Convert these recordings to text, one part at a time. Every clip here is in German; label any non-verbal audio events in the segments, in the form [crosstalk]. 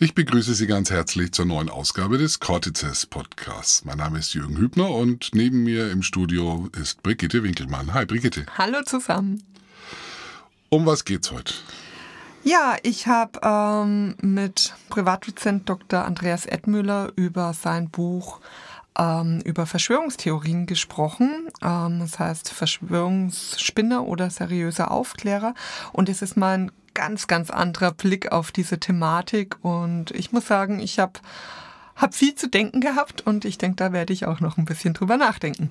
Ich begrüße Sie ganz herzlich zur neuen Ausgabe des Cortices Podcasts. Mein Name ist Jürgen Hübner und neben mir im Studio ist Brigitte Winkelmann. Hi Brigitte. Hallo zusammen. Um was geht's heute? Ja, ich habe ähm, mit Privatdozent Dr. Andreas Edmüller über sein Buch ähm, über Verschwörungstheorien gesprochen. Ähm, das heißt Verschwörungsspinner oder seriöse Aufklärer. Und es ist mal ein ganz, ganz anderer Blick auf diese Thematik. Und ich muss sagen, ich habe hab viel zu denken gehabt und ich denke, da werde ich auch noch ein bisschen drüber nachdenken.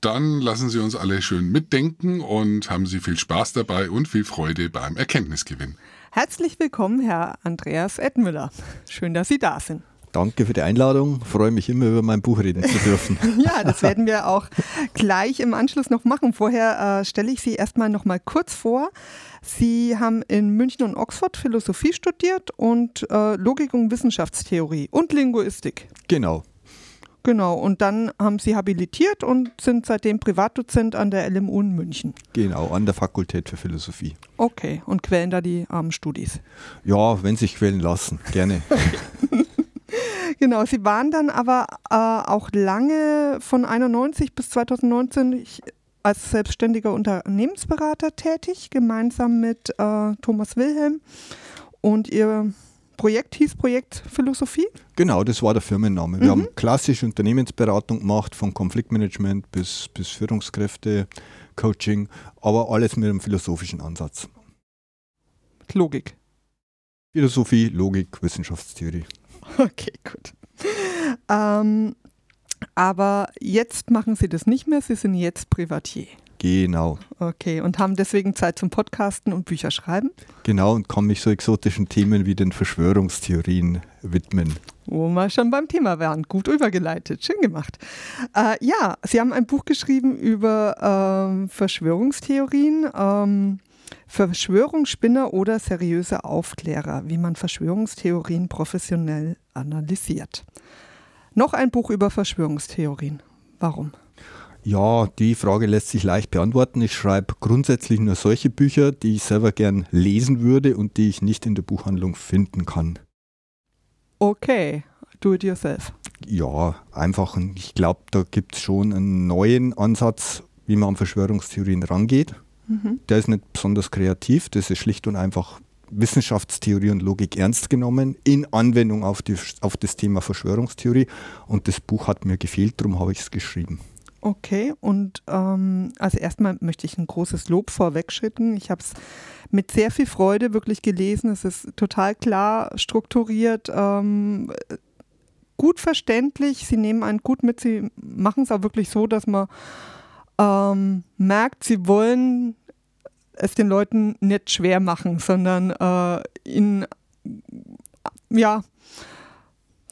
Dann lassen Sie uns alle schön mitdenken und haben Sie viel Spaß dabei und viel Freude beim Erkenntnisgewinn. Herzlich willkommen, Herr Andreas Edmüller. Schön, dass Sie da sind. Danke für die Einladung. Freue mich immer, über mein Buch reden zu dürfen. [laughs] ja, das werden wir auch gleich im Anschluss noch machen. Vorher äh, stelle ich Sie erstmal noch mal kurz vor. Sie haben in München und Oxford Philosophie studiert und äh, Logik und Wissenschaftstheorie und Linguistik. Genau. Genau, und dann haben Sie habilitiert und sind seitdem Privatdozent an der LMU in München. Genau, an der Fakultät für Philosophie. Okay, und quälen da die armen Studis? Ja, wenn sich quälen lassen, gerne. [laughs] genau, Sie waren dann aber äh, auch lange von 91 bis 2019 als selbstständiger Unternehmensberater tätig, gemeinsam mit äh, Thomas Wilhelm. Und Ihr Projekt hieß Projekt Philosophie? Genau, das war der Firmenname. Wir mhm. haben klassische Unternehmensberatung gemacht, von Konfliktmanagement bis, bis Führungskräfte, Coaching, aber alles mit einem philosophischen Ansatz. Logik. Philosophie, Logik, Wissenschaftstheorie. [laughs] Okay, gut. Ähm, aber jetzt machen Sie das nicht mehr, Sie sind jetzt Privatier. Genau. Okay, und haben deswegen Zeit zum Podcasten und Bücher schreiben? Genau, und kann mich so exotischen Themen wie den Verschwörungstheorien widmen. Wo wir schon beim Thema wären. Gut übergeleitet, schön gemacht. Äh, ja, Sie haben ein Buch geschrieben über ähm, Verschwörungstheorien. Ähm, Verschwörungsspinner oder seriöse Aufklärer, wie man Verschwörungstheorien professionell analysiert. Noch ein Buch über Verschwörungstheorien. Warum? Ja, die Frage lässt sich leicht beantworten. Ich schreibe grundsätzlich nur solche Bücher, die ich selber gern lesen würde und die ich nicht in der Buchhandlung finden kann. Okay, do it yourself. Ja, einfach. Ich glaube, da gibt es schon einen neuen Ansatz, wie man an Verschwörungstheorien rangeht. Mhm. Der ist nicht besonders kreativ, das ist schlicht und einfach Wissenschaftstheorie und Logik ernst genommen in Anwendung auf, die, auf das Thema Verschwörungstheorie. Und das Buch hat mir gefehlt, darum habe ich es geschrieben. Okay, und ähm, also erstmal möchte ich ein großes Lob vorwegschicken. Ich habe es mit sehr viel Freude wirklich gelesen. Es ist total klar strukturiert, ähm, gut verständlich. Sie nehmen einen gut mit. Sie machen es auch wirklich so, dass man ähm, merkt, sie wollen es den Leuten nicht schwer machen, sondern äh, ihnen ja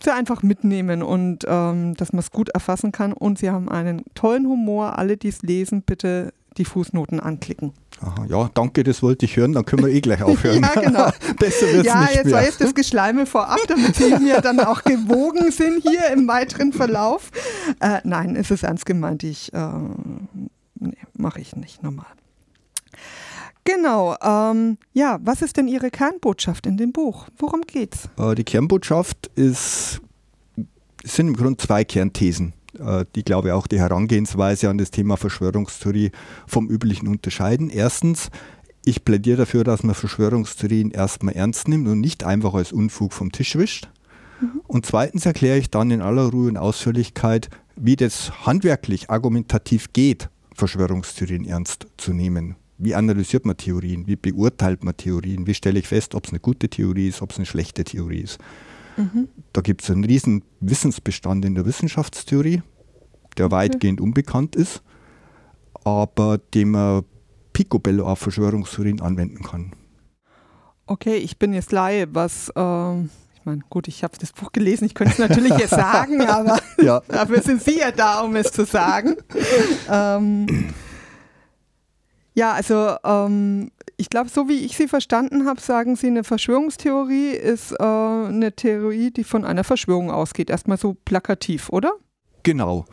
sie einfach mitnehmen und ähm, dass man es gut erfassen kann. Und sie haben einen tollen Humor. Alle, die es lesen, bitte die Fußnoten anklicken. Aha, ja, danke, das wollte ich hören, dann können wir eh gleich [laughs] aufhören. ja, genau. [laughs] Besser wird es ja, nicht jetzt mehr. war jetzt das Geschleime vorab, damit Sie mir dann auch gewogen sind hier im weiteren Verlauf. Äh, nein, es ist ernst gemeint, ich äh, mache ich nicht normal. Genau. Ähm, ja, was ist denn Ihre Kernbotschaft in dem Buch? Worum geht's? Äh, die Kernbotschaft ist, sind im Grunde zwei Kernthesen, äh, die, glaube ich, auch die Herangehensweise an das Thema Verschwörungstheorie vom üblichen unterscheiden. Erstens, ich plädiere dafür, dass man Verschwörungstheorien erstmal ernst nimmt und nicht einfach als Unfug vom Tisch wischt. Mhm. Und zweitens erkläre ich dann in aller Ruhe und Ausführlichkeit, wie das handwerklich argumentativ geht, Verschwörungstheorien ernst zu nehmen wie analysiert man Theorien, wie beurteilt man Theorien, wie stelle ich fest, ob es eine gute Theorie ist, ob es eine schlechte Theorie ist. Mhm. Da gibt es einen riesen Wissensbestand in der Wissenschaftstheorie, der okay. weitgehend unbekannt ist, aber den man picobello auf Verschwörungstheorien anwenden kann. Okay, ich bin jetzt Laie, was... Ähm ich meine, gut, ich habe das Buch gelesen, ich könnte es natürlich jetzt sagen, [laughs] aber ja. dafür sind Sie ja da, um es zu sagen. ähm, ja, also ähm, ich glaube, so wie ich Sie verstanden habe, sagen Sie, eine Verschwörungstheorie ist äh, eine Theorie, die von einer Verschwörung ausgeht. Erstmal so plakativ, oder? Genau.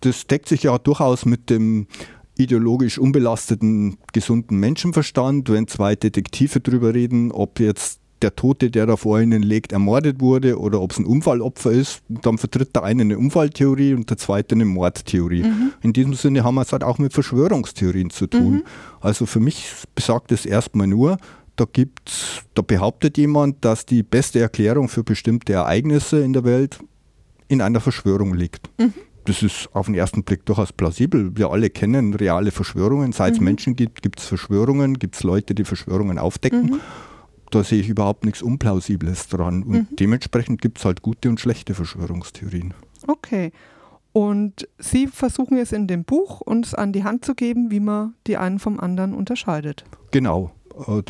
Das deckt sich ja durchaus mit dem ideologisch unbelasteten, gesunden Menschenverstand, wenn zwei Detektive darüber reden, ob jetzt der Tote, der da vor ihnen liegt, ermordet wurde oder ob es ein Unfallopfer ist. Dann vertritt der eine eine Unfalltheorie und der zweite eine Mordtheorie. Mhm. In diesem Sinne haben wir es halt auch mit Verschwörungstheorien zu tun. Mhm. Also für mich besagt es erstmal nur, da gibt's, da behauptet jemand, dass die beste Erklärung für bestimmte Ereignisse in der Welt in einer Verschwörung liegt. Mhm. Das ist auf den ersten Blick durchaus plausibel. Wir alle kennen reale Verschwörungen. Seit es mhm. Menschen gibt, gibt es Verschwörungen, gibt es Leute, die Verschwörungen aufdecken. Mhm. Da sehe ich überhaupt nichts Unplausibles dran. Und mhm. dementsprechend gibt es halt gute und schlechte Verschwörungstheorien. Okay. Und Sie versuchen es in dem Buch uns an die Hand zu geben, wie man die einen vom anderen unterscheidet. Genau. Äh,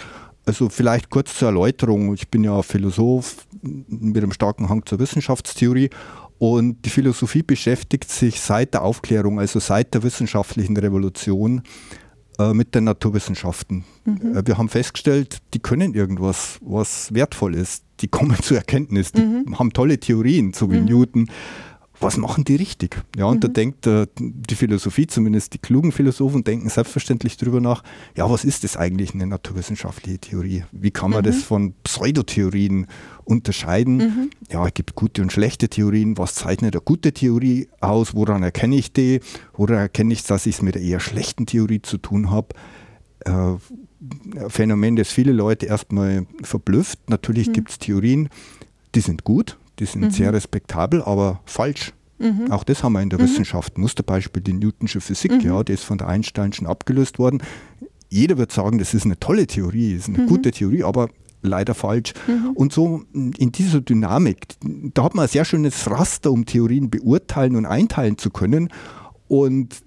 also vielleicht kurz zur Erläuterung. Ich bin ja Philosoph mit einem starken Hang zur Wissenschaftstheorie und die Philosophie beschäftigt sich seit der Aufklärung, also seit der wissenschaftlichen Revolution, äh, mit den Naturwissenschaften. Mhm. Äh, wir haben festgestellt, die können irgendwas, was wertvoll ist. Die kommen [laughs] zur Erkenntnis, die mhm. haben tolle Theorien, so wie mhm. Newton was machen die richtig? Ja, und mhm. da denkt äh, die Philosophie, zumindest die klugen Philosophen, denken selbstverständlich darüber nach, ja, was ist das eigentlich eine naturwissenschaftliche Theorie? Wie kann man mhm. das von Pseudotheorien unterscheiden? Mhm. Ja, es gibt gute und schlechte Theorien. Was zeichnet eine gute Theorie aus? Woran erkenne ich die? Woran erkenne ich, dass ich es mit einer eher schlechten Theorie zu tun habe? Äh, Phänomen, das viele Leute erstmal verblüfft. Natürlich mhm. gibt es Theorien, die sind gut, die sind mhm. sehr respektabel, aber falsch. Mhm. Auch das haben wir in der mhm. Wissenschaft. Musterbeispiel die Newtonsche Physik, mhm. ja, die ist von der Einsteinschen abgelöst worden. Jeder wird sagen, das ist eine tolle Theorie, ist eine mhm. gute Theorie, aber leider falsch. Mhm. Und so in dieser Dynamik, da hat man ein sehr schönes Raster, um Theorien beurteilen und einteilen zu können. Und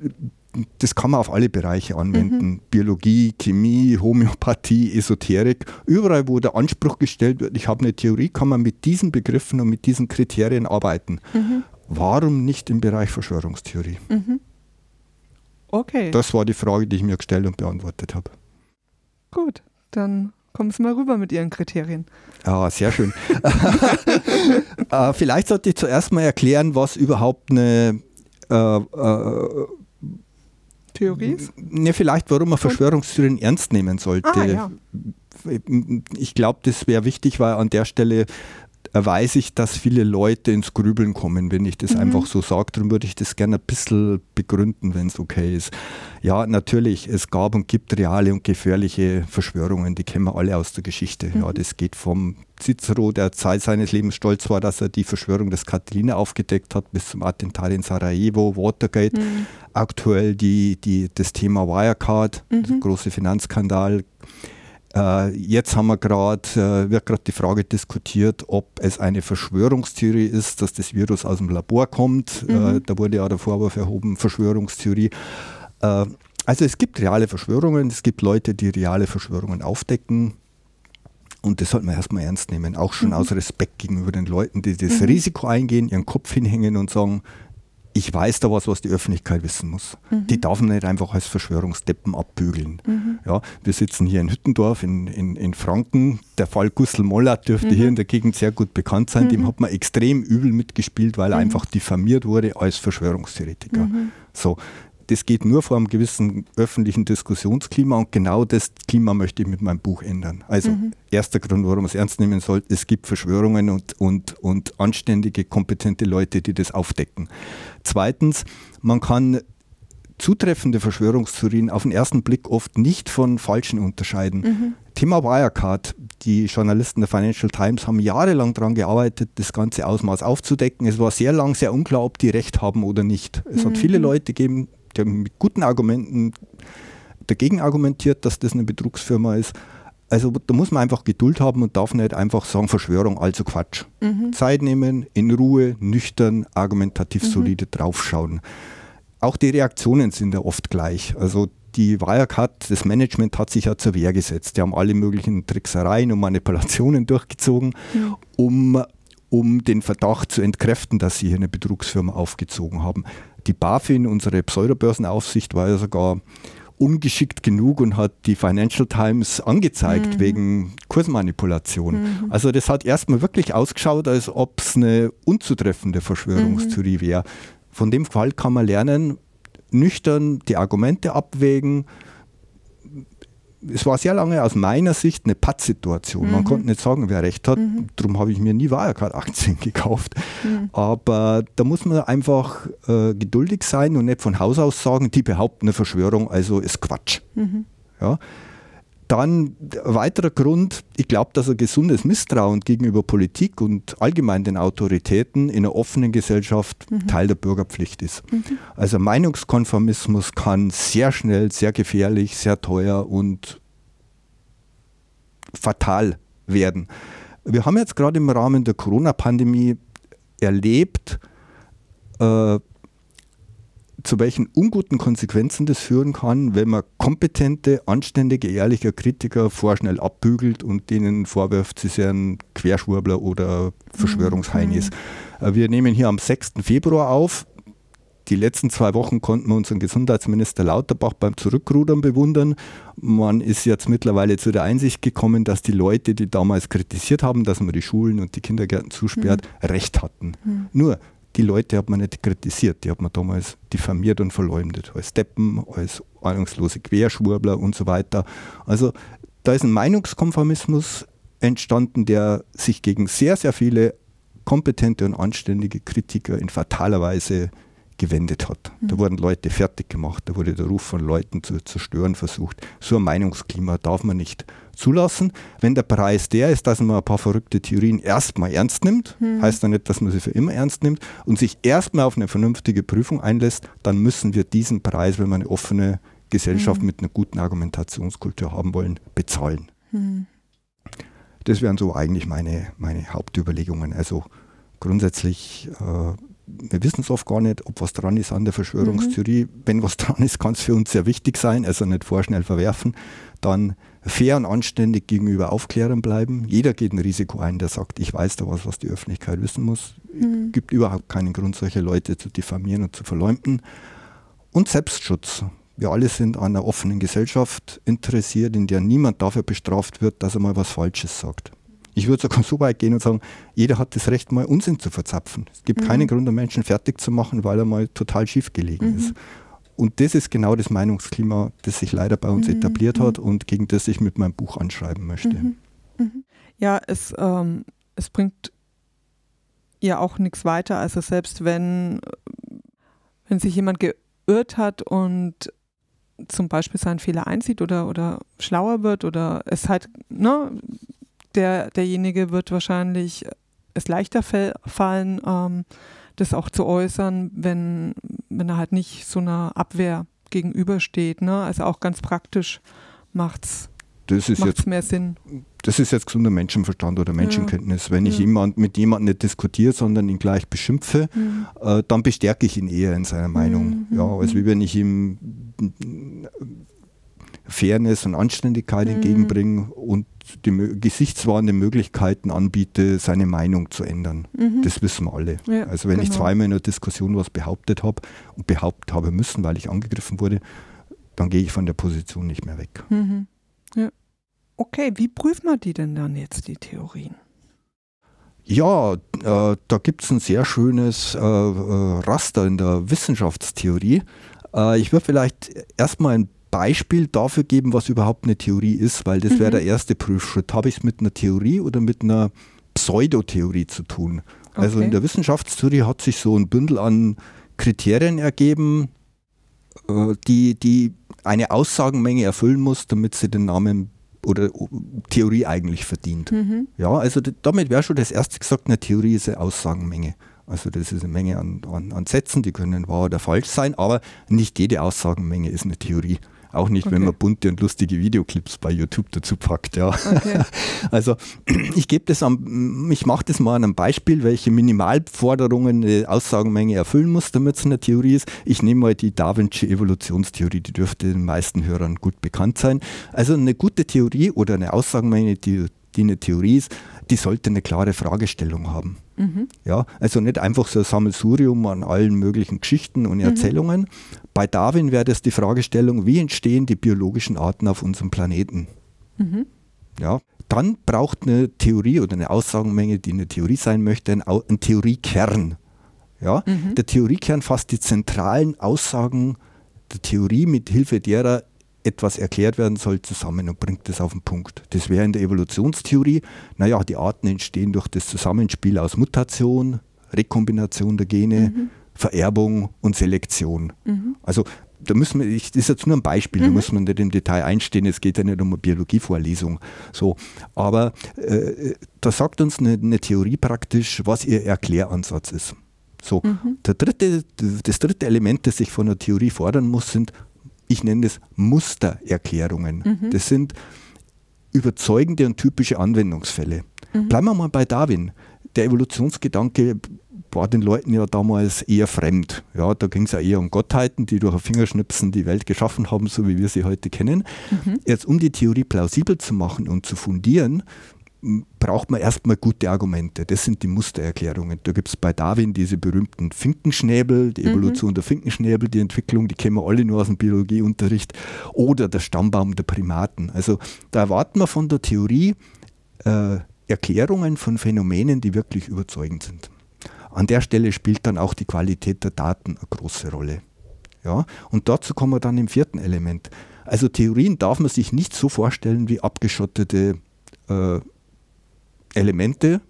das kann man auf alle Bereiche anwenden. Mhm. Biologie, Chemie, Homöopathie, Esoterik. Überall, wo der Anspruch gestellt wird, ich habe eine Theorie, kann man mit diesen Begriffen und mit diesen Kriterien arbeiten. Mhm. Warum nicht im Bereich Verschwörungstheorie? Mhm. Okay. Das war die Frage, die ich mir gestellt und beantwortet habe. Gut, dann kommen Sie mal rüber mit Ihren Kriterien. Ja, sehr schön. [laughs] äh, vielleicht sollte ich zuerst mal erklären, was überhaupt eine äh, äh, Theorie ist? Ne, vielleicht, warum man Verschwörungstheorien ernst nehmen sollte. Ah, ja. Ich glaube, das wäre wichtig, weil an der Stelle weiß ich, dass viele Leute ins Grübeln kommen, wenn ich das mhm. einfach so sage. Darum würde ich das gerne ein bisschen begründen, wenn es okay ist. Ja, natürlich, es gab und gibt reale und gefährliche Verschwörungen, die kennen wir alle aus der Geschichte. Mhm. Ja, das geht vom Cicero, der Zeit seines Lebens stolz war, dass er die Verschwörung des Catilina aufgedeckt hat, bis zum Attentat in Sarajevo, Watergate. Mhm. Aktuell die, die, das Thema Wirecard, mhm. der große Finanzskandal jetzt haben wir gerade, äh, wird gerade die Frage diskutiert, ob es eine Verschwörungstheorie ist, dass das Virus aus dem Labor kommt. Äh, mhm. Äh, da wurde ja der Vorwurf erhoben, Verschwörungstheorie. Äh, also es gibt reale Verschwörungen, es gibt Leute, die reale Verschwörungen aufdecken. Und das sollte man erstmal ernst nehmen, auch schon mhm. aus Respekt gegenüber den Leuten, die das mhm. Risiko eingehen, ihren Kopf hinhängen und sagen, ich weiß da was, was die Öffentlichkeit wissen muss. Mhm. Die darf man nicht einfach als Verschwörungsdeppen abbügeln. Mhm. Ja, wir sitzen hier in Hüttendorf in, in, in Franken. Der Fall Gustl Moller dürfte mhm. hier in der Gegend sehr gut bekannt sein. Dem mhm. hat man extrem übel mitgespielt, weil er mhm. einfach diffamiert wurde als Verschwörungstheoretiker. Mhm. So, das geht nur vor einem gewissen öffentlichen Diskussionsklima und genau das Klima möchte ich mit meinem Buch ändern. Also mhm. erster Grund, warum man es ernst nehmen sollte, es gibt Verschwörungen und, und, und anständige, kompetente Leute, die das aufdecken. Zweitens, man kann zutreffende Verschwörungstheorien auf den ersten Blick oft nicht von falschen unterscheiden. Mhm. Thema Wirecard. Die Journalisten der Financial Times haben jahrelang daran gearbeitet, das ganze Ausmaß aufzudecken. Es war sehr lang sehr unklar, ob die recht haben oder nicht. Es mhm. hat viele Leute gegeben, die haben mit guten Argumenten dagegen argumentiert, dass das eine Betrugsfirma ist. Also da muss man einfach Geduld haben und darf nicht einfach sagen, Verschwörung, also Quatsch. Mhm. Zeit nehmen, in Ruhe, nüchtern, argumentativ mhm. solide draufschauen. Auch die Reaktionen sind ja oft gleich. Also die Wirecard, das Management hat sich ja zur Wehr gesetzt. Die haben alle möglichen Tricksereien und Manipulationen [laughs] durchgezogen, mhm. um, um den Verdacht zu entkräften, dass sie hier eine Betrugsfirma aufgezogen haben die BaFin, unsere Pseudobörsenaufsicht, war ja sogar ungeschickt genug und hat die Financial Times angezeigt mhm. wegen Kursmanipulation. Mhm. Also das hat erstmal wirklich ausgeschaut, als ob es eine unzutreffende Verschwörungstheorie mhm. wäre. Von dem Fall kann man lernen, nüchtern die Argumente abwägen, es war sehr lange aus meiner Sicht eine Pattsituation. Mhm. Man konnte nicht sagen, wer recht hat. Mhm. Darum habe ich mir nie Wirecard-Aktien [laughs] gekauft. Mhm. Aber da muss man einfach äh, geduldig sein und nicht von Haus aus sagen, die behaupten eine Verschwörung, also ist Quatsch. Mhm. Ja. Dann ein weiterer Grund, ich glaube, dass ein gesundes Misstrauen gegenüber Politik und allgemein den Autoritäten in einer offenen Gesellschaft mhm. Teil der Bürgerpflicht ist. Mhm. Also Meinungskonformismus kann sehr schnell, sehr gefährlich, sehr teuer und fatal werden. Wir haben jetzt gerade im Rahmen der Corona-Pandemie erlebt, äh, zu welchen unguten Konsequenzen das führen kann, wenn man kompetente, anständige, ehrliche Kritiker vorschnell abbügelt und denen vorwirft, sie seien Querschwurbler oder Verschwörungsheinis. Mhm. Wir nehmen hier am 6. Februar auf. Die letzten zwei Wochen konnten wir unseren Gesundheitsminister Lauterbach beim Zurückrudern bewundern. Man ist jetzt mittlerweile zu der Einsicht gekommen, dass die Leute, die damals kritisiert haben, dass man die Schulen und die Kindergärten zusperrt, mhm. recht hatten. Mhm. Nur, die Leute hat man nicht kritisiert, die hat man damals diffamiert und verleumdet, als Deppen, als ahnungslose Querschwurbler und so weiter. Also da ist ein Meinungskonformismus entstanden, der sich gegen sehr, sehr viele kompetente und anständige Kritiker in fataler Weise gewendet hat. Mhm. Da wurden Leute fertig gemacht, da wurde der Ruf von Leuten zu zerstören versucht. So ein Meinungsklima darf man nicht zulassen. Wenn der Preis der ist, dass man ein paar verrückte Theorien erstmal ernst nimmt, mhm. heißt ja nicht, dass man sie für immer ernst nimmt und sich erstmal auf eine vernünftige Prüfung einlässt, dann müssen wir diesen Preis, wenn wir eine offene Gesellschaft mhm. mit einer guten Argumentationskultur haben wollen, bezahlen. Mhm. Das wären so eigentlich meine, meine Hauptüberlegungen. Also grundsätzlich äh, wir wissen es oft gar nicht, ob was dran ist an der Verschwörungstheorie. Mhm. Wenn was dran ist, kann es für uns sehr wichtig sein, also nicht vorschnell verwerfen. Dann fair und anständig gegenüber Aufklärern bleiben. Jeder geht ein Risiko ein, der sagt, ich weiß da was, was die Öffentlichkeit wissen muss. Mhm. Es gibt überhaupt keinen Grund, solche Leute zu diffamieren und zu verleumden. Und Selbstschutz. Wir alle sind an einer offenen Gesellschaft interessiert, in der niemand dafür bestraft wird, dass er mal was Falsches sagt. Ich würde sogar [laughs] so weit gehen und sagen, jeder hat das Recht, mal Unsinn zu verzapfen. Es gibt mhm. keinen Grund, einen Menschen fertig zu machen, weil er mal total schief gelegen mhm. ist. Und das ist genau das Meinungsklima, das sich leider bei uns mhm. etabliert hat mhm. und gegen das ich mit meinem Buch anschreiben möchte. Mhm. Mhm. Ja, es, ähm, es bringt ja auch nichts weiter. Also selbst wenn, wenn sich jemand geirrt hat und zum Beispiel seinen Fehler einsieht oder, oder schlauer wird oder es halt, ne, der, derjenige wird wahrscheinlich es leichter fallen, ähm, das auch zu äußern, wenn, wenn er halt nicht so einer Abwehr gegenübersteht. Ne? Also auch ganz praktisch macht es das ist jetzt, mehr Sinn. Das ist jetzt gesunder Menschenverstand oder Menschenkenntnis. Ja. Wenn ich ja. jemand, mit jemandem nicht diskutiere, sondern ihn gleich beschimpfe, mhm. äh, dann bestärke ich ihn eher in seiner Meinung. Mhm. Ja, als wie wenn ich ihm Fairness und Anständigkeit mhm. entgegenbringe und die gesichtswahrende Möglichkeiten anbiete, seine Meinung zu ändern. Mhm. Das wissen wir alle. Ja, also wenn genau. ich zweimal in einer Diskussion was behauptet habe und behauptet habe müssen, weil ich angegriffen wurde, dann gehe ich von der Position nicht mehr weg. Mhm. Ja. Okay, wie prüft man die denn dann jetzt, die Theorien? Ja, äh, da gibt es ein sehr schönes äh, äh, Raster in der Wissenschaftstheorie. Äh, ich würde vielleicht erstmal ein Beispiel dafür geben, was überhaupt eine Theorie ist, weil das mhm. wäre der erste Prüfschritt. Habe ich es mit einer Theorie oder mit einer Pseudotheorie zu tun? Okay. Also in der Wissenschaftstheorie hat sich so ein Bündel an Kriterien ergeben, äh, die, die eine Aussagenmenge erfüllen muss, damit sie den Namen oder Theorie eigentlich verdient. Mhm. Ja, also damit wäre schon das erste gesagt, eine Theorie ist eine Aussagenmenge. Also das ist eine Menge an, an, an Sätzen, die können wahr oder falsch sein, aber nicht jede Aussagenmenge ist eine Theorie. Auch nicht, okay. wenn man bunte und lustige Videoclips bei YouTube dazu packt. Ja. Okay. [laughs] Also ich gebe das am, ich mache das mal an einem Beispiel, welche Minimalforderungen eine Aussagenmenge erfüllen muss, damit es eine Theorie ist. Ich nehme mal die Da Vinci Evolutionstheorie, die dürfte den meisten Hörern gut bekannt sein. Also eine gute Theorie oder eine Aussagenmenge, die, die eine Theorie ist, die sollte eine klare Fragestellung haben. Mhm. Ja, also nicht einfach so ein Sammelsurium an allen möglichen Geschichten und mhm. Erzählungen. Mhm. Bei Darwin wäre das die Fragestellung, wie entstehen die biologischen Arten auf unserem Planeten? Mhm. Ja, dann braucht eine Theorie oder eine Aussagenmenge, die eine Theorie sein möchte, einen, Theoriekern. Ja, mhm. Der Theoriekern fasst die zentralen Aussagen der Theorie mit Hilfe derer etwas erklärt werden soll, zusammen und bringt das auf den Punkt. Das wäre in der Evolutionstheorie, naja, die Arten entstehen durch das Zusammenspiel aus Mutation, Rekombination der Gene, mhm. Vererbung und Selektion. Mhm. Also da müssen wir, ich, das ist jetzt nur ein Beispiel, mhm. da muss man nicht im Detail einstehen, es geht ja nicht um eine Biologievorlesung. So, aber äh, da sagt uns eine, eine, Theorie praktisch, was ihr Erkläransatz ist. So, mhm. der dritte, das dritte Element, das sich von der Theorie fordern muss, sind, ich nenne es Mustererklärungen. Mhm. Das sind überzeugende und typische Anwendungsfälle. Mhm. Bleiben wir mal bei Darwin. Der Evolutionsgedanke war den Leuten ja damals eher fremd. Ja, da ging es ja eher um Gottheiten, die durch ein Fingerschnipsen die Welt geschaffen haben, so wie wir sie heute kennen. Mhm. Jetzt, um die Theorie plausibel zu machen und zu fundieren, braucht man erstmal gute Argumente. Das sind die Mustererklärungen. Da gibt es bei Darwin diese berühmten Finkenschnäbel, die mhm. Evolution mhm. der Finkenschnäbel, die Entwicklung, die kennen wir alle nur aus dem Biologieunterricht, oder der Stammbaum der Primaten. Also da erwarten wir von der Theorie äh, Erklärungen von Phänomenen, die wirklich überzeugend sind. An der Stelle spielt dann auch die Qualität der Daten eine große Rolle. Ja? Und dazu kommen wir dann im vierten Element. Also Theorien darf man sich nicht so vorstellen wie abgeschottete äh, Elemente.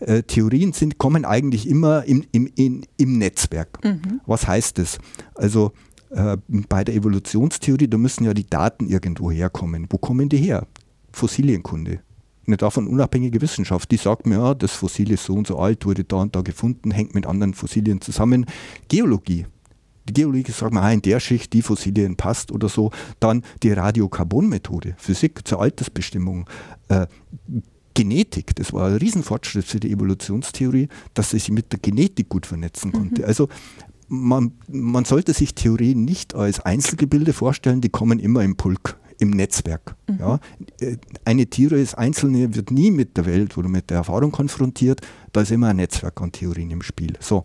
Äh, Theorien sind, kommen eigentlich immer im, im, in, im Netzwerk. Mhm. Was heißt das? Also äh, bei der Evolutionstheorie, da müssen ja die Daten irgendwo herkommen. Wo kommen die her? Fossilienkunde eine davon unabhängige Wissenschaft, die sagt mir, ja, das Fossil ist so und so alt, wurde da und da gefunden, hängt mit anderen Fossilien zusammen. Geologie. Die Geologie sagt mir, ah, in der Schicht die Fossilien passt oder so. Dann die Radiokarbonmethode, Physik zur Altersbestimmung. Äh, Genetik, das war ein Riesenfortschritt für die Evolutionstheorie, dass sie sich mit der Genetik gut vernetzen konnte. Mhm. Also man, man sollte sich Theorien nicht als Einzelgebilde vorstellen, die kommen immer im Pulk im Netzwerk. Mhm. Ja. Äh, eine Tiere ist Einzelne wird nie mit der Welt oder mit der Erfahrung konfrontiert. Da ist immer ein Netzwerk an Theorien im Spiel. So.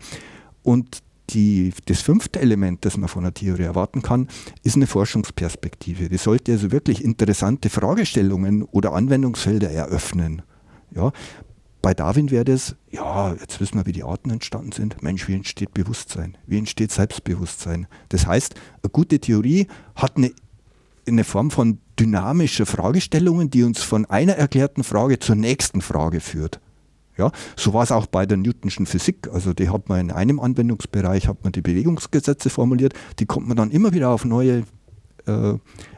Und die, das fünfte Element, das man von einer Theorie erwarten kann, ist eine Forschungsperspektive. Die sollte also wirklich interessante Fragestellungen oder Anwendungsfelder eröffnen. Ja, bei Darwin wäre das, ja, jetzt wissen wir, wie die Arten entstanden sind. Mensch, wie entsteht Bewusstsein? Wie entsteht Selbstbewusstsein? Das heißt, eine gute Theorie hat eine eine Form von dynamischer Fragestellungen, die uns von einer erklärten Frage zur nächsten Frage führt. Ja, so war es auch bei der Newtonschen Physik. Also die hat man in einem Anwendungsbereich hat man die Bewegungsgesetze formuliert, die konnte man dann immer wieder auf neue äh,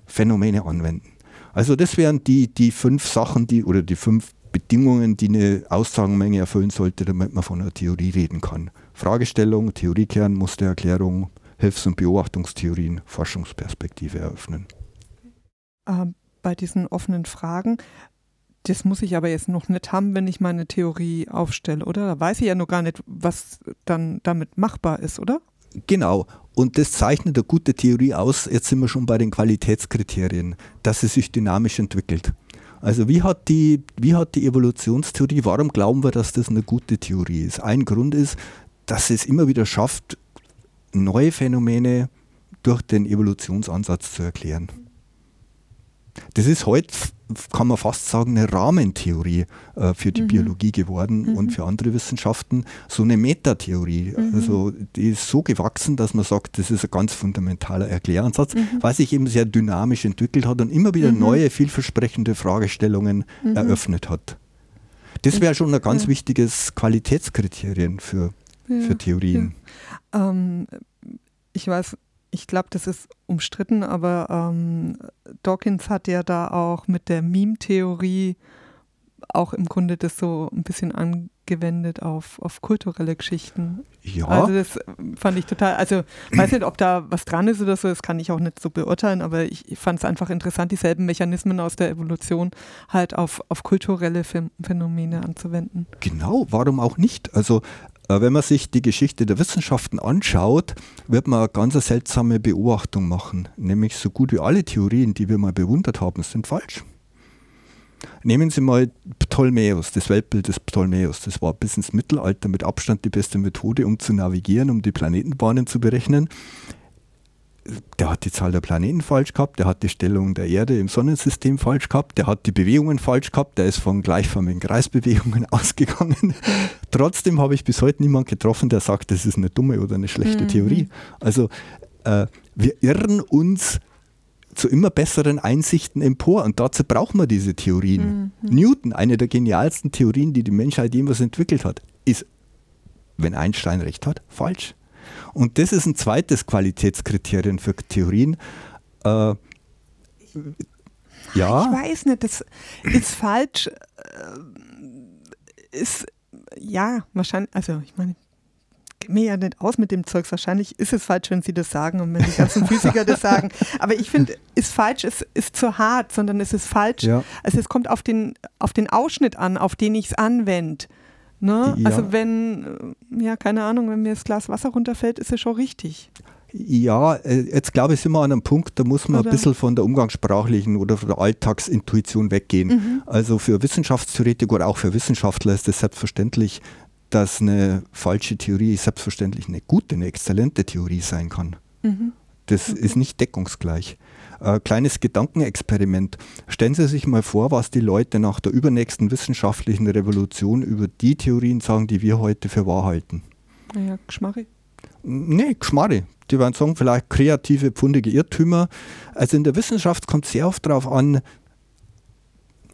Phänomene anwenden. Also das wären die, die fünf Sachen, die oder die fünf Bedingungen, die eine Aussagenmenge erfüllen sollte, damit man von einer Theorie reden kann. Fragestellung, Theoriekern, Mustererklärung, Hilfs- und Beobachtungstheorien, Forschungsperspektive eröffnen äh, bei diesen offenen Fragen. Das muss ich aber jetzt noch nicht haben, wenn ich meine Theorie aufstelle, oder? Da weiß ich ja noch gar nicht, was dann damit machbar ist, oder? Genau. Und das zeichnet eine gute Theorie aus. Jetzt sind wir schon bei den Qualitätskriterien, dass sie sich dynamisch entwickelt. Also wie hat, die, wie hat die Evolutionstheorie, warum glauben wir, dass das eine gute Theorie ist? Ein Grund ist, dass es immer wieder schafft, neue Phänomene durch den Evolutionsansatz zu erklären. Das ist heute, kann man fast sagen, eine Rahmentheorie äh, für die mhm. Biologie geworden mhm. und für andere Wissenschaften. So eine Metatheorie. Mhm. Also die ist so gewachsen, dass man sagt, das ist ein ganz fundamentaler Erkläransatz, mhm. weil sich eben sehr dynamisch entwickelt hat und immer wieder mhm. neue, vielversprechende Fragestellungen mhm. eröffnet hat. Das wäre schon ein ganz ja. wichtiges Qualitätskriterium für, ja. für Theorien. Ja. Ähm, ich weiß, ich glaube, das ist umstritten, aber ähm, Dawkins hat ja da auch mit der Meme-Theorie auch im Grunde das so ein bisschen angewendet auf, auf kulturelle Geschichten. Ja. Also das fand ich total, also weiß nicht, ob da was dran ist oder so, das kann ich auch nicht so beurteilen, aber ich, ich fand es einfach interessant, dieselben Mechanismen aus der Evolution halt auf, auf kulturelle Phänomene anzuwenden. Genau, warum auch nicht? Also äh, wenn man sich die Geschichte der Wissenschaften anschaut, wird man eine ganz seltsame Beobachtung machen. Nämlich so gut wie alle Theorien, die wir mal bewundert haben, sind falsch. Nehmen Sie mal Ptolemäus, das Weltbild des Ptolemäus. Das war bis ins Mittelalter mit Abstand die beste Methode, um zu navigieren, um die Planetenbahnen zu berechnen der hat die Zahl der Planeten falsch gehabt, der hat die Stellung der Erde im Sonnensystem falsch gehabt, der hat die Bewegungen falsch gehabt, der ist von gleichförmigen Kreisbewegungen [laughs] ausgegangen. Trotzdem habe ich bis heute niemanden getroffen, der sagt, das ist eine dumme oder eine schlechte mhm. Theorie. Also äh, wir irren uns zu immer besseren Einsichten empor. Und dazu braucht man diese Theorien. Mhm. Newton, eine der genialsten Theorien, die die Menschheit jemals entwickelt hat, ist, wenn Einstein recht hat, falsch. Und das ist ein zweites Qualitätskriterium für Theorien. Äh, ja. Ich weiß nicht, das ist falsch. Äh, ist, ja, wahrscheinlich, also ich meine, mir ja nicht aus mit dem Zeugs. Wahrscheinlich ist es falsch, wenn Sie das sagen und wenn die ganzen Physiker das sagen. Aber ich finde, ist falsch, ist, ist zu hart, sondern es ist falsch. Ja. Also es kommt auf den, auf den Ausschnitt an, auf den ich es anwende. Ne? Ja. Also wenn, ja, keine Ahnung, wenn mir das Glas Wasser runterfällt, ist es schon richtig. Ja, äh, jetzt glaube ich, sind wir an einem Punkt, da muss man oder? ein bisschen von der umgangssprachlichen oder von der Alltagsintuition weggehen. Mhm. Also für Wissenschaftstheoretiker oder auch für Wissenschaftler ist es selbstverständlich, dass eine falsche Theorie selbstverständlich eine gute, eine exzellente Theorie sein kann. Mhm. Das okay. ist nicht deckungsgleich. Äh, kleines Gedankenexperiment. Stellen Sie sich mal vor, was die Leute nach der übernächsten wissenschaftlichen Revolution über die Theorien sagen, die wir heute für wahr halten. Naja, Geschmarri. Nee, Geschmarri. Die werden sagen, vielleicht kreative, pfundige Irrtümer. Also in der Wissenschaft kommt es sehr oft darauf an,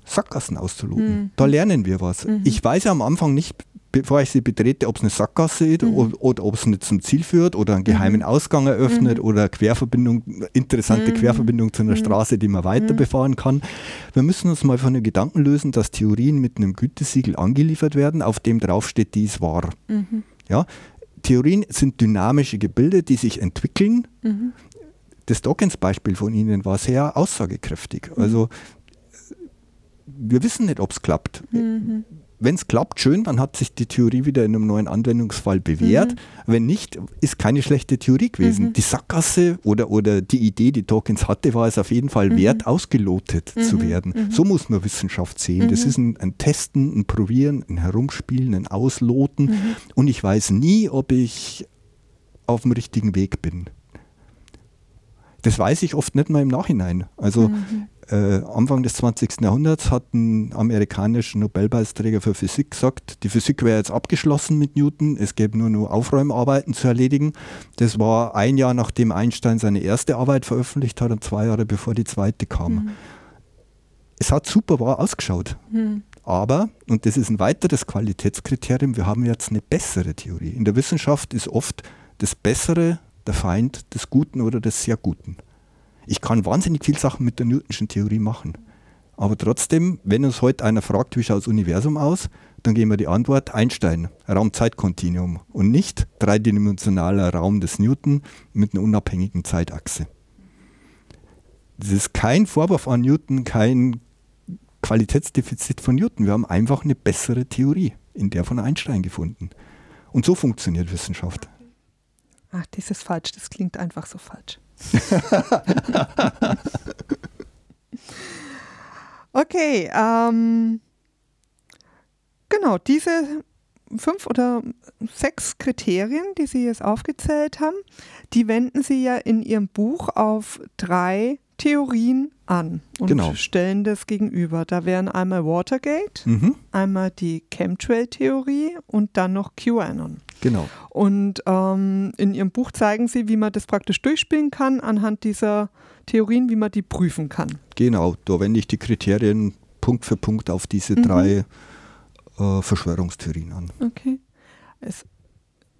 Sackgassen auszuloten. Mhm. Da lernen wir was. Mhm. Ich weiß ja am Anfang nicht, bevor ich sie betrete, ob es eine Sackgasse ist mhm. oder, oder, ob es nicht zum Ziel führt oder einen geheimen mhm. Ausgang eröffnet mhm. oder Querverbindung, interessante mhm. Querverbindung zu einer mhm. Straße, die man weiter befahren kann. Wir müssen uns mal von den Gedanken lösen, dass Theorien mit einem Gütesiegel angeliefert werden, auf dem draufsteht, dies war. Ja? Theorien sind dynamische Gebilde, die sich entwickeln. Das Dawkins-Beispiel von Ihnen war sehr aussagekräftig. Also wir wissen nicht, ob es klappt. Mhm wenn es klappt, schön, dann hat sich die Theorie wieder in einem neuen Anwendungsfall bewährt. Mhm. Wenn nicht, ist keine schlechte Theorie gewesen. Mhm. Die Sackgasse oder, oder die Idee, die Dawkins hatte, war es auf jeden Fall mhm. wert, ausgelotet zu mhm. werden. Mhm. So muss man Wissenschaft sehen. Das mhm. ist ein, ein, Testen, ein Probieren, ein Herumspielen, ein Ausloten. Und ich weiß nie, ob ich auf dem richtigen Weg bin. Das weiß ich oft nicht mal im Nachhinein. Also äh, Anfang des 20. Jahrhunderts hat ein amerikanischer Nobelpreisträger für Physik gesagt, die Physik wäre jetzt abgeschlossen mit Newton, es gäbe nur noch Aufräumarbeiten zu erledigen. Das war ein Jahr nachdem Einstein seine erste Arbeit veröffentlicht hat und zwei Jahre bevor die zweite kam. Mhm. Es hat super wahr ausgeschaut. Mhm. Aber, und das ist ein weiteres Qualitätskriterium, wir haben jetzt eine bessere Theorie. In der Wissenschaft ist oft das Bessere der Feind des Guten oder des sehr Guten. Ich kann wahnsinnig viel Sachen mit der Newtonschen Theorie machen. Aber trotzdem, wenn uns heute einer fragt, wie schaut das Universum aus, dann geben wir die Antwort Einstein, Raum-Zeit-Kontinuum und nicht dreidimensionaler Raum des Newton mit einer unabhängigen Zeitachse. Das ist kein Vorwurf an Newton, kein Qualitätsdefizit von Newton. Wir haben einfach eine bessere Theorie in der von Einstein gefunden. Und so funktioniert Wissenschaft. Ach, das ist falsch, das klingt einfach so falsch. [laughs] okay, ähm, genau, diese fünf oder sechs Kriterien, die Sie jetzt aufgezählt haben, die wenden Sie ja in Ihrem Buch auf drei Theorien an und genau. stellen das gegenüber. Da wären einmal Watergate, mhm. einmal die Chemtrail-Theorie und dann noch QAnon. Genau. Und ähm, in Ihrem Buch zeigen Sie, wie man das praktisch durchspielen kann anhand dieser Theorien, wie man die prüfen kann. Genau, da wende ich die Kriterien Punkt für Punkt auf diese mhm. drei äh, Verschwörungstheorien an. Okay. Es,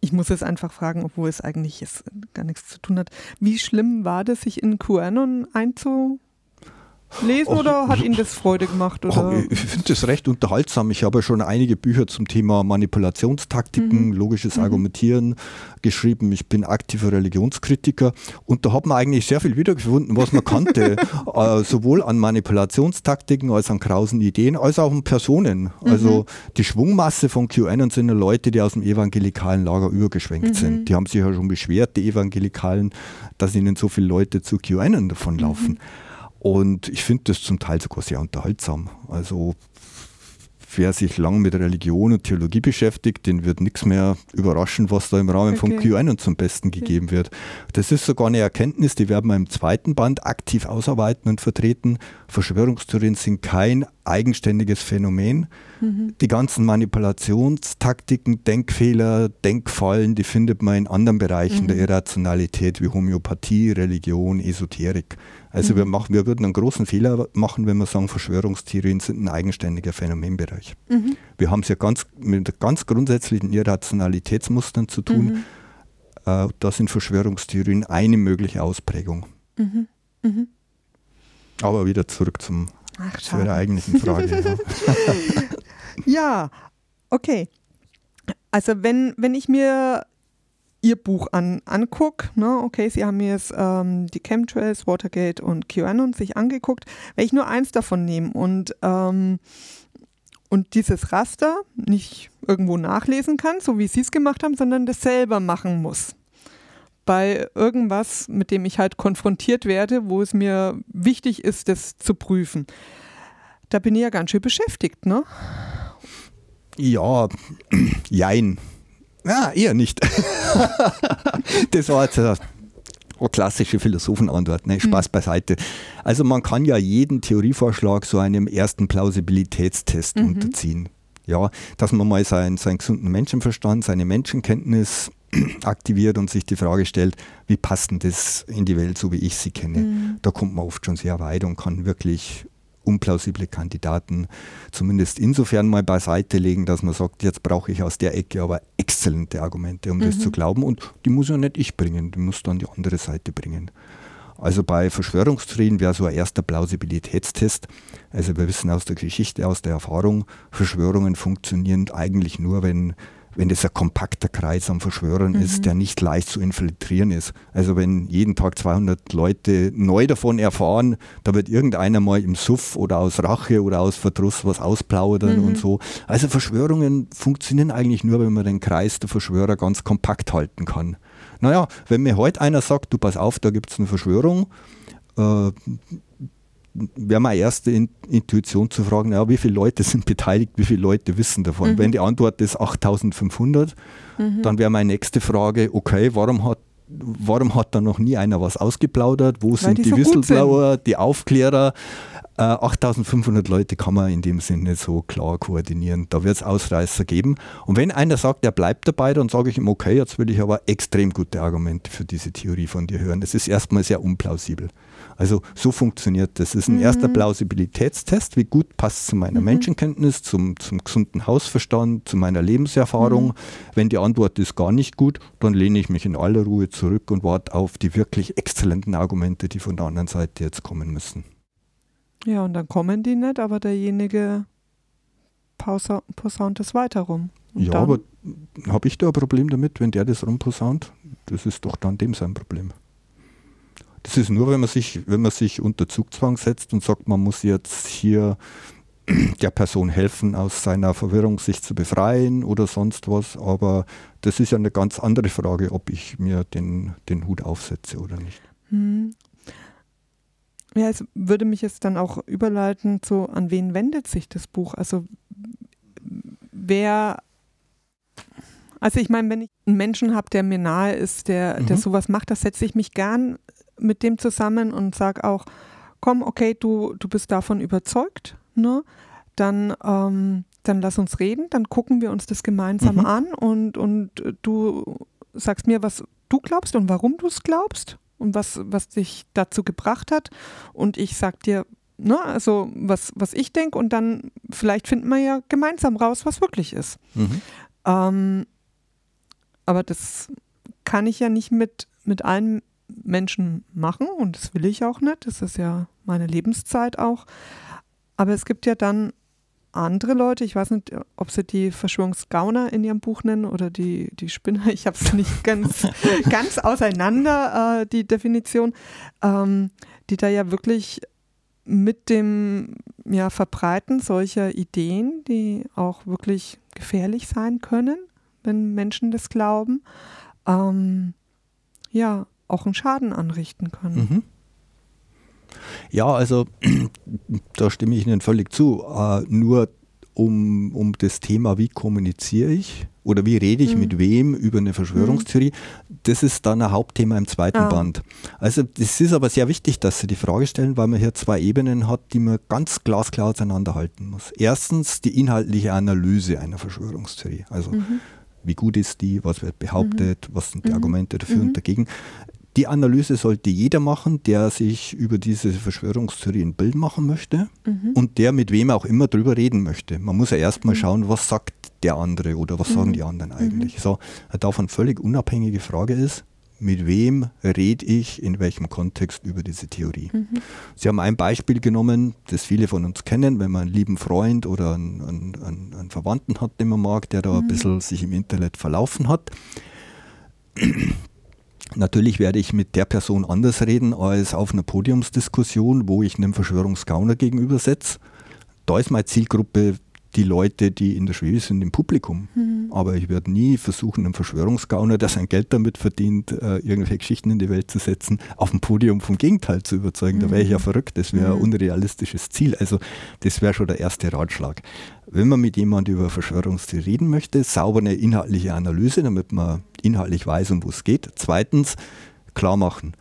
ich muss es einfach fragen, obwohl es eigentlich gar nichts zu tun hat. Wie schlimm war das, sich in QAnon einzu lesen Och, oder hat Ihnen das Freude gemacht? Oder? Ich finde das recht unterhaltsam. Ich habe schon einige Bücher zum Thema Manipulationstaktiken, mhm. logisches mhm. Argumentieren geschrieben. Ich bin aktiver Religionskritiker und da hat man eigentlich sehr viel wiedergefunden, was man kannte. [laughs] äh, sowohl an Manipulationstaktiken als an krausen Ideen, als auch an Personen. Mhm. Also die Schwungmasse von QAnon sind Leute, die aus dem evangelikalen Lager übergeschwenkt mhm. sind. Die haben sich ja schon beschwert, die Evangelikalen, dass ihnen so viele Leute zu QAnon davonlaufen. Mhm. Und ich finde das zum Teil sogar sehr unterhaltsam. Also wer sich lang mit Religion und Theologie beschäftigt, den wird nichts mehr überraschen, was da im Rahmen okay. von Q1 zum Besten gegeben wird. Das ist sogar eine Erkenntnis, die werden wir im zweiten Band aktiv ausarbeiten und vertreten. Verschwörungstheorien sind kein eigenständiges Phänomen. Mhm. Die ganzen Manipulationstaktiken, Denkfehler, Denkfallen, die findet man in anderen Bereichen mhm. der Irrationalität wie Homöopathie, Religion, Esoterik. Also mhm. wir, machen, wir würden einen großen Fehler machen, wenn wir sagen, Verschwörungstheorien sind ein eigenständiger Phänomenbereich. Mhm. Wir haben es ja ganz, mit ganz grundsätzlichen Irrationalitätsmustern zu tun. Mhm. Äh, da sind Verschwörungstheorien eine mögliche Ausprägung. Mhm. Mhm. Aber wieder zurück zum, Ach, zu Ihrer eigentlichen Frage. ja. [laughs] ja, okay. Also wenn, wenn ich mir Ihr Buch an, angucke, ne, okay, Sie haben jetzt ähm, die Chemtrails, Watergate und QAnon sich angeguckt, wenn ich nur eins davon nehme und, ähm, und dieses Raster nicht irgendwo nachlesen kann, so wie Sie es gemacht haben, sondern das selber machen muss, bei irgendwas, mit dem ich halt konfrontiert werde, wo es mir wichtig ist, das zu prüfen. Da bin ich ja ganz schön beschäftigt, ne? Ja, [clears throat] jein. Ja, eher nicht. [laughs] das war jetzt eine klassische Philosophenantwort, ne? Spaß mhm. beiseite. Also man kann ja jeden Theorievorschlag so einem ersten Plausibilitätstest mhm. unterziehen. Ja, dass man mal seinen, seinen gesunden Menschenverstand, seine Menschenkenntnis [clears throat] aktiviert und sich die Frage stellt, wie passt denn das in die Welt, so wie ich sie kenne. Mhm. Da kommt man oft schon sehr weit und kann wirklich unplausible Kandidaten zumindest insofern mal beiseite legen, dass man sagt, jetzt brauche ich aus der Ecke aber exzellente Argumente, um mhm. das zu glauben. Und die muss ja nicht ich bringen, die muss dann die andere Seite bringen. Also bei Verschwörungstheorien wäre so ein erster Plausibilitätstest. Also wir wissen aus der Geschichte, aus der Erfahrung, Verschwörungen funktionieren eigentlich nur, wenn wenn das ein kompakter Kreis an Verschwörern mhm. ist, der nicht leicht zu infiltrieren ist. Also wenn jeden Tag 200 Leute neu davon erfahren, da wird irgendeiner mal im Suff oder aus Rache oder aus Verdruss was ausplaudern mhm. und so. Also Verschwörungen funktionieren eigentlich nur, wenn man den Kreis der Verschwörer ganz kompakt halten kann. Naja, wenn mir heute einer sagt, du pass auf, da gibt es eine Verschwörung, äh, wäre meine erste Intuition zu fragen, ja, wie viele Leute sind beteiligt, wie viele Leute wissen davon. Mhm. Wenn die Antwort ist 8500, mhm. dann wäre meine nächste Frage, okay, warum hat warum hat da noch nie einer was ausgeplaudert? Wo Weil sind die, die so Whistleblower, die Aufklärer? Äh, 8500 Leute kann man in dem Sinne so klar koordinieren. Da wird es Ausreißer geben. Und wenn einer sagt, er bleibt dabei, dann sage ich ihm, okay, jetzt will ich aber extrem gute Argumente für diese Theorie von dir hören. Das ist erstmal sehr unplausibel. Also so funktioniert das. Das ist ein mhm. erster Plausibilitätstest. Wie gut passt es zu meiner mhm. Menschenkenntnis, zum, zum gesunden Hausverstand, zu meiner Lebenserfahrung. Mhm. Wenn die Antwort ist gar nicht gut, dann lehne ich mich in aller Ruhe zurück und warte auf die wirklich exzellenten Argumente, die von der anderen Seite jetzt kommen müssen. Ja, und dann kommen die nicht, aber derjenige posaunt es weiter rum. Und ja, aber habe ich da ein Problem damit, wenn der das rumposaunt? Das ist doch dann dem sein Problem. Das ist nur, wenn man sich, wenn man sich unter Zugzwang setzt und sagt, man muss jetzt hier [clears throat] der Person helfen, aus seiner Verwirrung sich zu befreien oder sonst was. Aber das ist ja eine ganz andere Frage, ob ich mir den, den Hut aufsetze oder nicht. Hm. Ja, es würde mich jetzt dann auch überleiten zu, an wen wendet sich das Buch? Also wer, also ich meine, wenn ich einen Menschen habe, der mir nahe ist, der, mhm. der sowas macht, da setze ich mich gern mit dem zusammen und sage auch, komm, okay, du, du bist davon überzeugt, ne? dann, ähm, dann lass uns reden, dann gucken wir uns das gemeinsam mhm. an und, und du sagst mir, was du glaubst und warum du es glaubst und was, was dich dazu gebracht hat. Und ich sag dir, ne, also was, was ich denke und dann vielleicht finden wir ja gemeinsam raus, was wirklich ist. Mhm. Ähm, aber das kann ich ja nicht mit, mit allen Menschen machen und das will ich auch nicht. Das ist ja meine Lebenszeit auch. Aber es gibt ja dann andere Leute, ich weiß nicht, ob sie die Verschwörungsgauner in ihrem Buch nennen oder die, die Spinner, [laughs] ich habe es nicht ganz, [laughs] ganz auseinander, äh, die Definition, ähm, die da ja wirklich mit dem ja, Verbreiten solcher Ideen, die auch wirklich gefährlich sein können, wenn Menschen das glauben, ähm, ja, auch einen Schaden anrichten können. Mhm. Ja, also [clears throat] da stimme ich Ihnen völlig zu. Äh, nur um, um das Thema, wie kommuniziere ich oder wie rede ich mhm. mit wem über eine Verschwörungstheorie. Das ist dann ein Hauptthema im zweiten ah. Band. Also es ist aber sehr wichtig, dass Sie die Frage stellen, weil man hier zwei Ebenen hat, die man ganz glasklar auseinanderhalten muss. Erstens die inhaltliche Analyse einer Verschwörungstheorie. Also mhm. wie gut ist die, was wird behauptet, mhm. was sind die mhm. Argumente dafür und mhm. dagegen. Die Analyse sollte jeder machen, der sich über diese Verschwörungstheorie ein Bild machen möchte mhm. und der mit wem auch immer drüber reden möchte. Man muss ja erstmal mhm. schauen, was sagt der andere oder was mhm. sagen die anderen eigentlich. Mhm. So, davon völlig unabhängige Frage ist, mit wem rede ich in welchem Kontext über diese Theorie. Mhm. Sie haben ein Beispiel genommen, das viele von uns kennen, wenn man einen lieben Freund oder einen, einen, einen Verwandten hat, den man mag, der da ein mhm. bisschen sich im Internet verlaufen hat Natürlich werde ich mit der Person anders reden als auf einer Podiumsdiskussion, wo ich einem Verschwörungsgauner gegenübersetze. Da ist meine Zielgruppe die Leute, die in der Schwebe sind, im Publikum. Mhm. Aber ich werde nie versuchen, einen Verschwörungsgauner, der sein Geld damit verdient, äh, irgendwelche Geschichten in die Welt zu setzen, auf dem Podium vom Gegenteil zu überzeugen. Mhm. Da wäre ich ja mhm. verrückt. Das wäre ein mhm. unrealistisches Ziel. Also das wäre schon der erste Ratschlag. Wenn man mit jemandem über Verschwörungstheorie reden möchte, sauber eine inhaltliche Analyse, damit man inhaltlich weiß, um wo es geht. Zweitens, klar machen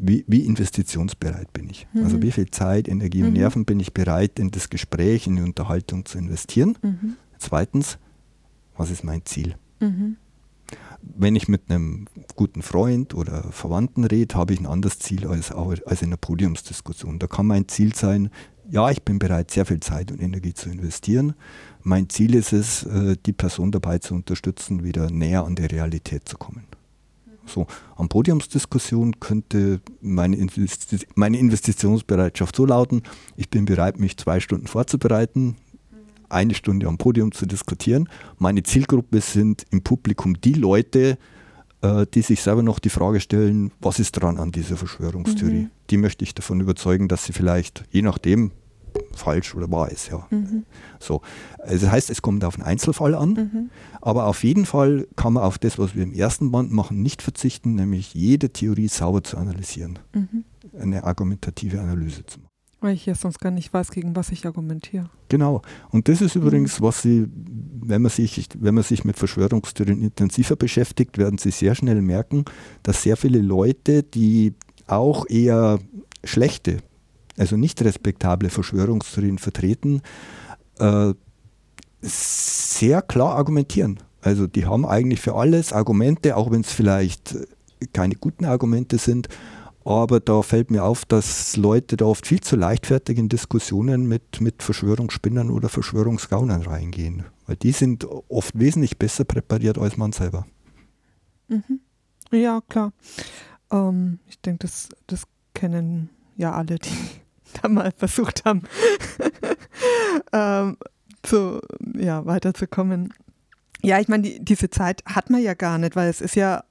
wie, wie investitionsbereit bin ich? Also mhm. Also wie viel Zeit, Energie und mhm. Nerven bin ich bereit, in das Gespräch, in die Unterhaltung zu investieren? Mhm. Zweitens, was ist mein Ziel? Mhm. Wenn ich mit einem guten Freund oder Verwandten rede, habe ich ein anderes Ziel als, als in einer Podiumsdiskussion. Da kann mein Ziel sein, ja, ich bin bereit, sehr viel Zeit und Energie zu investieren. Mein Ziel ist es, äh, die Person dabei zu unterstützen, wieder näher an die Realität zu kommen. So, am Podiumsdiskussion könnte meine, Investi meine Investitionsbereitschaft so lauten, ich bin bereit, mich zwei Stunden vorzubereiten, eine Stunde am Podium zu diskutieren. Meine Zielgruppe sind im Publikum die Leute, äh, die sich selber noch die Frage stellen, was ist dran an dieser Verschwörungstheorie? Mhm. Die möchte ich davon überzeugen, dass sie vielleicht, je nachdem, falsch oder wahr ist. Ja. Mhm. So. Also das heißt, es kommt auf einen Einzelfall an, mhm. aber auf jeden Fall kann man auf das, was wir im ersten Band machen, nicht verzichten, nämlich jede Theorie sauber zu analysieren. Mhm. Eine argumentative Analyse zu machen. Weil ich ja sonst gar nicht weiß, gegen was ich argumentiere. Genau. Und das ist übrigens, mhm. was Sie, wenn man sich, wenn man sich mit Verschwörungstheorien intensiver beschäftigt, werden Sie sehr schnell merken, dass sehr viele Leute, die auch eher schlechte also nicht respektable Verschwörungstheorien vertreten, äh, sehr klar argumentieren. Also die haben eigentlich für alles Argumente, auch wenn es vielleicht keine guten Argumente sind. Aber da fällt mir auf, dass Leute da oft viel zu leichtfertig in Diskussionen mit, mit Verschwörungsspinnern oder Verschwörungsgaunern reingehen. Weil die sind oft wesentlich besser präpariert als man selber. Mhm. Ja, klar. Ähm, ich denke, das, das kennen ja alle, die da mal versucht haben, [laughs] ähm, zu, ja, weiterzukommen. Ja, ich meine, die, diese Zeit hat man ja gar nicht, weil es ist ja,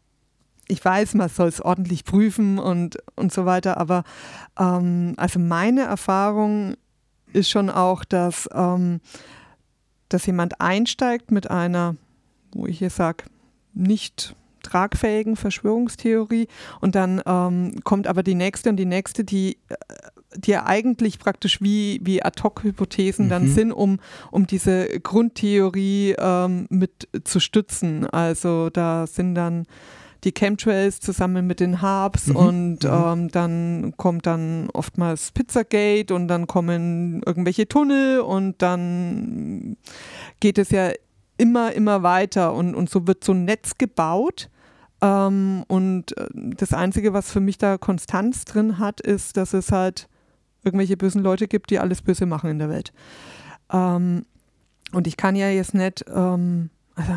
ich weiß, man soll es ordentlich prüfen und, und so weiter, aber ähm, also meine Erfahrung ist schon auch, dass, ähm, dass jemand einsteigt mit einer, wo ich hier sage, nicht tragfähigen Verschwörungstheorie und dann ähm, kommt aber die nächste und die nächste, die äh, die ja eigentlich praktisch wie, wie Ad-Hoc-Hypothesen mhm. dann sind, um, um diese Grundtheorie ähm, mit zu stützen. Also da sind dann die Chemtrails zusammen mit den Harbs mhm. und mhm. ähm, dann kommt dann oftmals Pizzagate und dann kommen irgendwelche Tunnel und dann geht es ja immer, immer weiter und, und so wird so ein Netz gebaut. Ähm, und äh, das Einzige, was für mich da Konstanz drin hat, ist, dass es halt irgendwelche bösen Leute gibt, die alles Böse machen in der Welt. Ähm, und ich kann ja jetzt nicht, ähm, also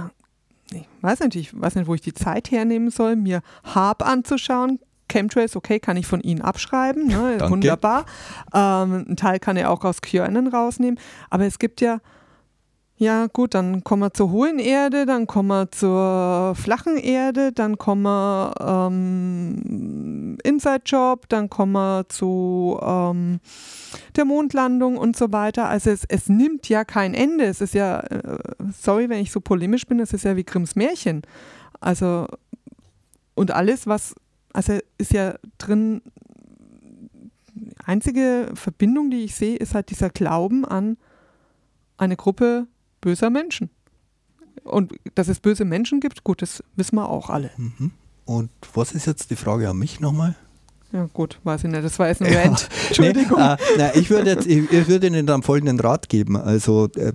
ich weiß nicht, ich weiß nicht, wo ich die Zeit hernehmen soll, mir Harp anzuschauen. Chemtrails, okay, kann ich von Ihnen abschreiben, ne, [laughs] wunderbar. Ähm, ein Teil kann er auch aus QAnon rausnehmen. Aber es gibt ja ja, gut, dann kommen wir zur hohen Erde, dann kommen wir zur flachen Erde, dann kommen wir ähm, Inside Job, dann kommen wir zu ähm, der Mondlandung und so weiter. Also es, es nimmt ja kein Ende. Es ist ja, äh, sorry, wenn ich so polemisch bin, es ist ja wie Grimms Märchen. Also und alles, was, also ist ja drin, einzige Verbindung, die ich sehe, ist halt dieser Glauben an eine Gruppe böser Menschen. Und dass es böse Menschen gibt, gut, das wissen wir auch alle. Mhm. Und was ist jetzt die Frage an mich nochmal? Ja, gut, weiß ich nicht. Das war jetzt ein Rant. [laughs] Ja, Entschuldigung. Nee, äh, na, ich würde jetzt, ich, ich, würde Ihnen dann folgenden Rat geben. Also äh,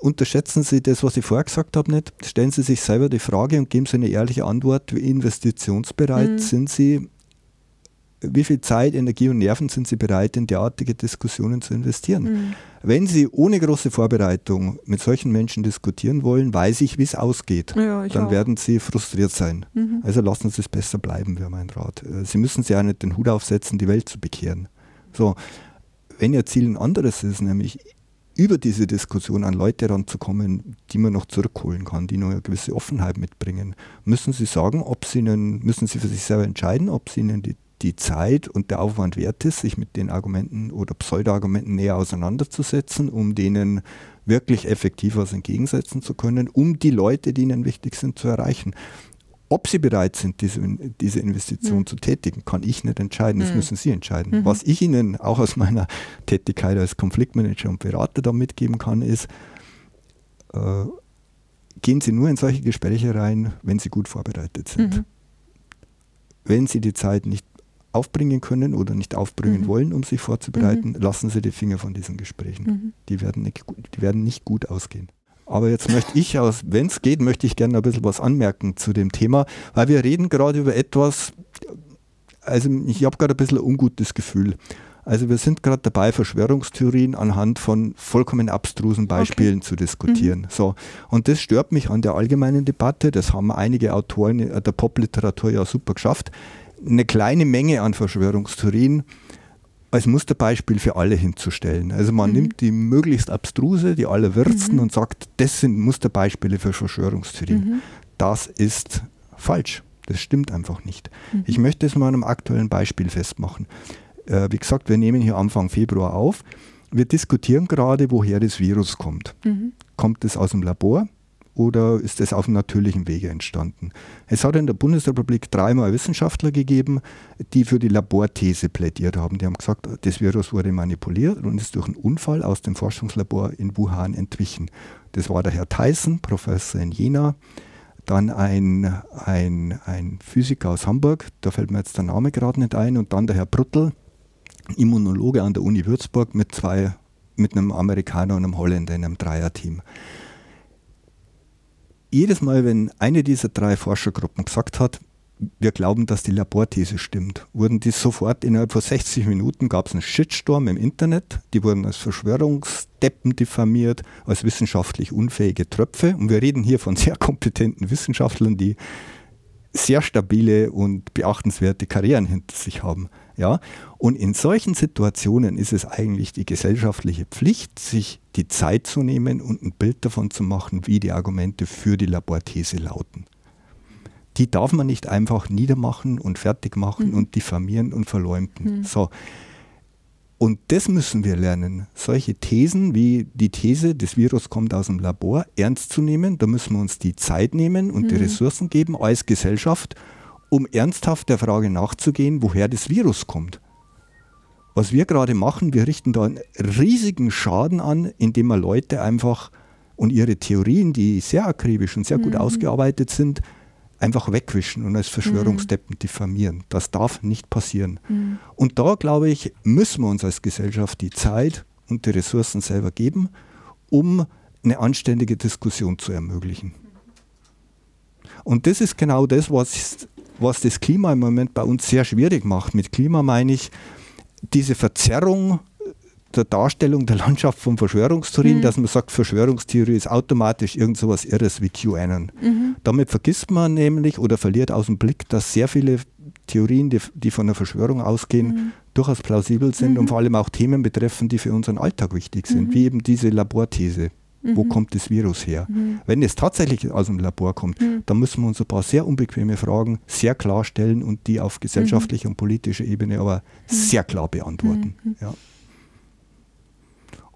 unterschätzen Sie das, was ich vorher gesagt habe, nicht. Stellen Sie sich selber die Frage und geben Sie eine ehrliche Antwort. Wie investitionsbereit mhm. sind Sie? Wie viel Zeit, Energie und Nerven sind Sie bereit, in derartige Diskussionen zu investieren? Mhm. Wenn Sie ohne große Vorbereitung mit solchen Menschen diskutieren wollen, weiß ich, wie es ausgeht. Ja, dann auch. werden Sie frustriert sein. Mhm. Also lassen Sie es besser bleiben, wäre mein Rat. Äh, Sie müssen sich ja nicht den Hut aufsetzen, die Welt zu bekehren. So, wenn Ihr Ziel ein anderes ist, nämlich über diese Diskussion an Leute ranzukommen, die man noch zurückholen kann, die noch eine gewisse Offenheit mitbringen, müssen Sie sagen, ob Sie ihnen, müssen Sie für sich selber entscheiden, ob Sie ihnen die die Zeit und der Aufwand wert ist, sich mit den Argumenten oder Pseudo-Argumenten näher auseinanderzusetzen, um denen wirklich effektiv was entgegensetzen zu können, um die Leute, die ihnen wichtig sind, zu erreichen. Ob sie bereit sind, diese, diese Investition mhm. zu tätigen, kann ich nicht entscheiden. Das mhm. müssen Sie entscheiden. Mhm. Was ich Ihnen auch aus meiner Tätigkeit als Konfliktmanager und Berater da mitgeben kann, ist, äh, gehen Sie nur in solche Gespräche rein, wenn Sie gut vorbereitet sind. Mhm. Wenn Sie die Zeit nicht aufbringen können oder nicht aufbringen mhm. wollen, um sich vorzubereiten, mhm. lassen Sie die Finger von diesen Gesprächen. Mhm. Die, werden nicht, die werden nicht gut ausgehen. Aber jetzt möchte ich aus, wenn es geht, möchte ich gerne ein bisschen was anmerken zu dem Thema, weil wir reden gerade über etwas, also ich habe gerade ein bisschen ein ungutes Gefühl. Also wir sind gerade dabei, Verschwörungstheorien anhand von vollkommen abstrusen Beispielen okay. zu diskutieren. Mhm. So. Und das stört mich an der allgemeinen Debatte. Das haben einige Autoren der Popliteratur ja super geschafft eine kleine Menge an Verschwörungstheorien als Musterbeispiel für alle hinzustellen. Also man mhm. nimmt die möglichst abstruse, die allerwürsten mhm. und sagt, das sind Musterbeispiele für Verschwörungstheorien. Mhm. Das ist falsch. Das stimmt einfach nicht. Mhm. Ich möchte es mal an einem aktuellen Beispiel festmachen. Äh, wie gesagt, wir nehmen hier Anfang Februar auf. Wir diskutieren gerade, woher das Virus kommt. Mhm. Kommt es aus dem Labor? Oder ist es auf natürlichem Wege entstanden? Es hat in der Bundesrepublik dreimal Wissenschaftler gegeben, die für die Laborthese plädiert haben. Die haben gesagt, das Virus wurde manipuliert und ist durch einen Unfall aus dem Forschungslabor in Wuhan entwichen. Das war der Herr Tyson, Professor in Jena, dann ein, ein, ein Physiker aus Hamburg, da fällt mir jetzt der Name gerade nicht ein, und dann der Herr Bruttel, Immunologe an der Uni Würzburg mit zwei, mit einem Amerikaner und einem Holländer in einem Dreierteam jedes Mal, wenn eine dieser drei Forschergruppen gesagt hat, wir glauben, dass die Laborthese stimmt, wurden die sofort innerhalb von 60 Minuten gab es einen Shitstorm im Internet, die wurden als Verschwörungsdeppen diffamiert, als wissenschaftlich unfähige Tröpfe. Und wir reden hier von sehr kompetenten Wissenschaftlern, die sehr stabile und beachtenswerte Karrieren hinter sich haben. Ja? Und in solchen Situationen ist es eigentlich die gesellschaftliche Pflicht, sich die Zeit zu nehmen und ein Bild davon zu machen, wie die Argumente für die Laborthese lauten. Die darf man nicht einfach niedermachen und fertig machen mhm. und diffamieren und verleumden. Mhm. So. Und das müssen wir lernen. Solche Thesen wie die These, das Virus kommt aus dem Labor, ernst zu nehmen. Da müssen wir uns die Zeit nehmen und mhm. die Ressourcen geben als Gesellschaft um ernsthaft der Frage nachzugehen, woher das Virus kommt. Was wir gerade machen, wir richten da einen riesigen Schaden an, indem wir Leute einfach und ihre Theorien, die sehr akribisch und sehr gut mhm. ausgearbeitet sind, einfach wegwischen und als Verschwörungsdeppen mhm. diffamieren. Das darf nicht passieren. Mhm. Und da, glaube ich, müssen wir uns als Gesellschaft die Zeit und die Ressourcen selber geben, um eine anständige Diskussion zu ermöglichen. Und das ist genau das, was was das Klima im Moment bei uns sehr schwierig macht. Mit Klima meine ich diese Verzerrung der Darstellung der Landschaft von Verschwörungstheorien, mhm. dass man sagt, Verschwörungstheorie ist automatisch irgend so was Irres wie QAnon. Mhm. Damit vergisst man nämlich oder verliert aus dem Blick, dass sehr viele Theorien, die, die von der Verschwörung ausgehen, mhm. durchaus plausibel sind und mhm. vor allem auch Themen betreffen, die für unseren Alltag wichtig sind, mhm. wie eben diese Laborthese. Mhm. Wo kommt das Virus her? Mhm. Wenn es tatsächlich aus dem Labor kommt, mhm. dann müssen wir uns ein paar sehr unbequeme Fragen sehr klar stellen und die auf gesellschaftlicher und politischer Ebene aber sehr klar beantworten. Ja.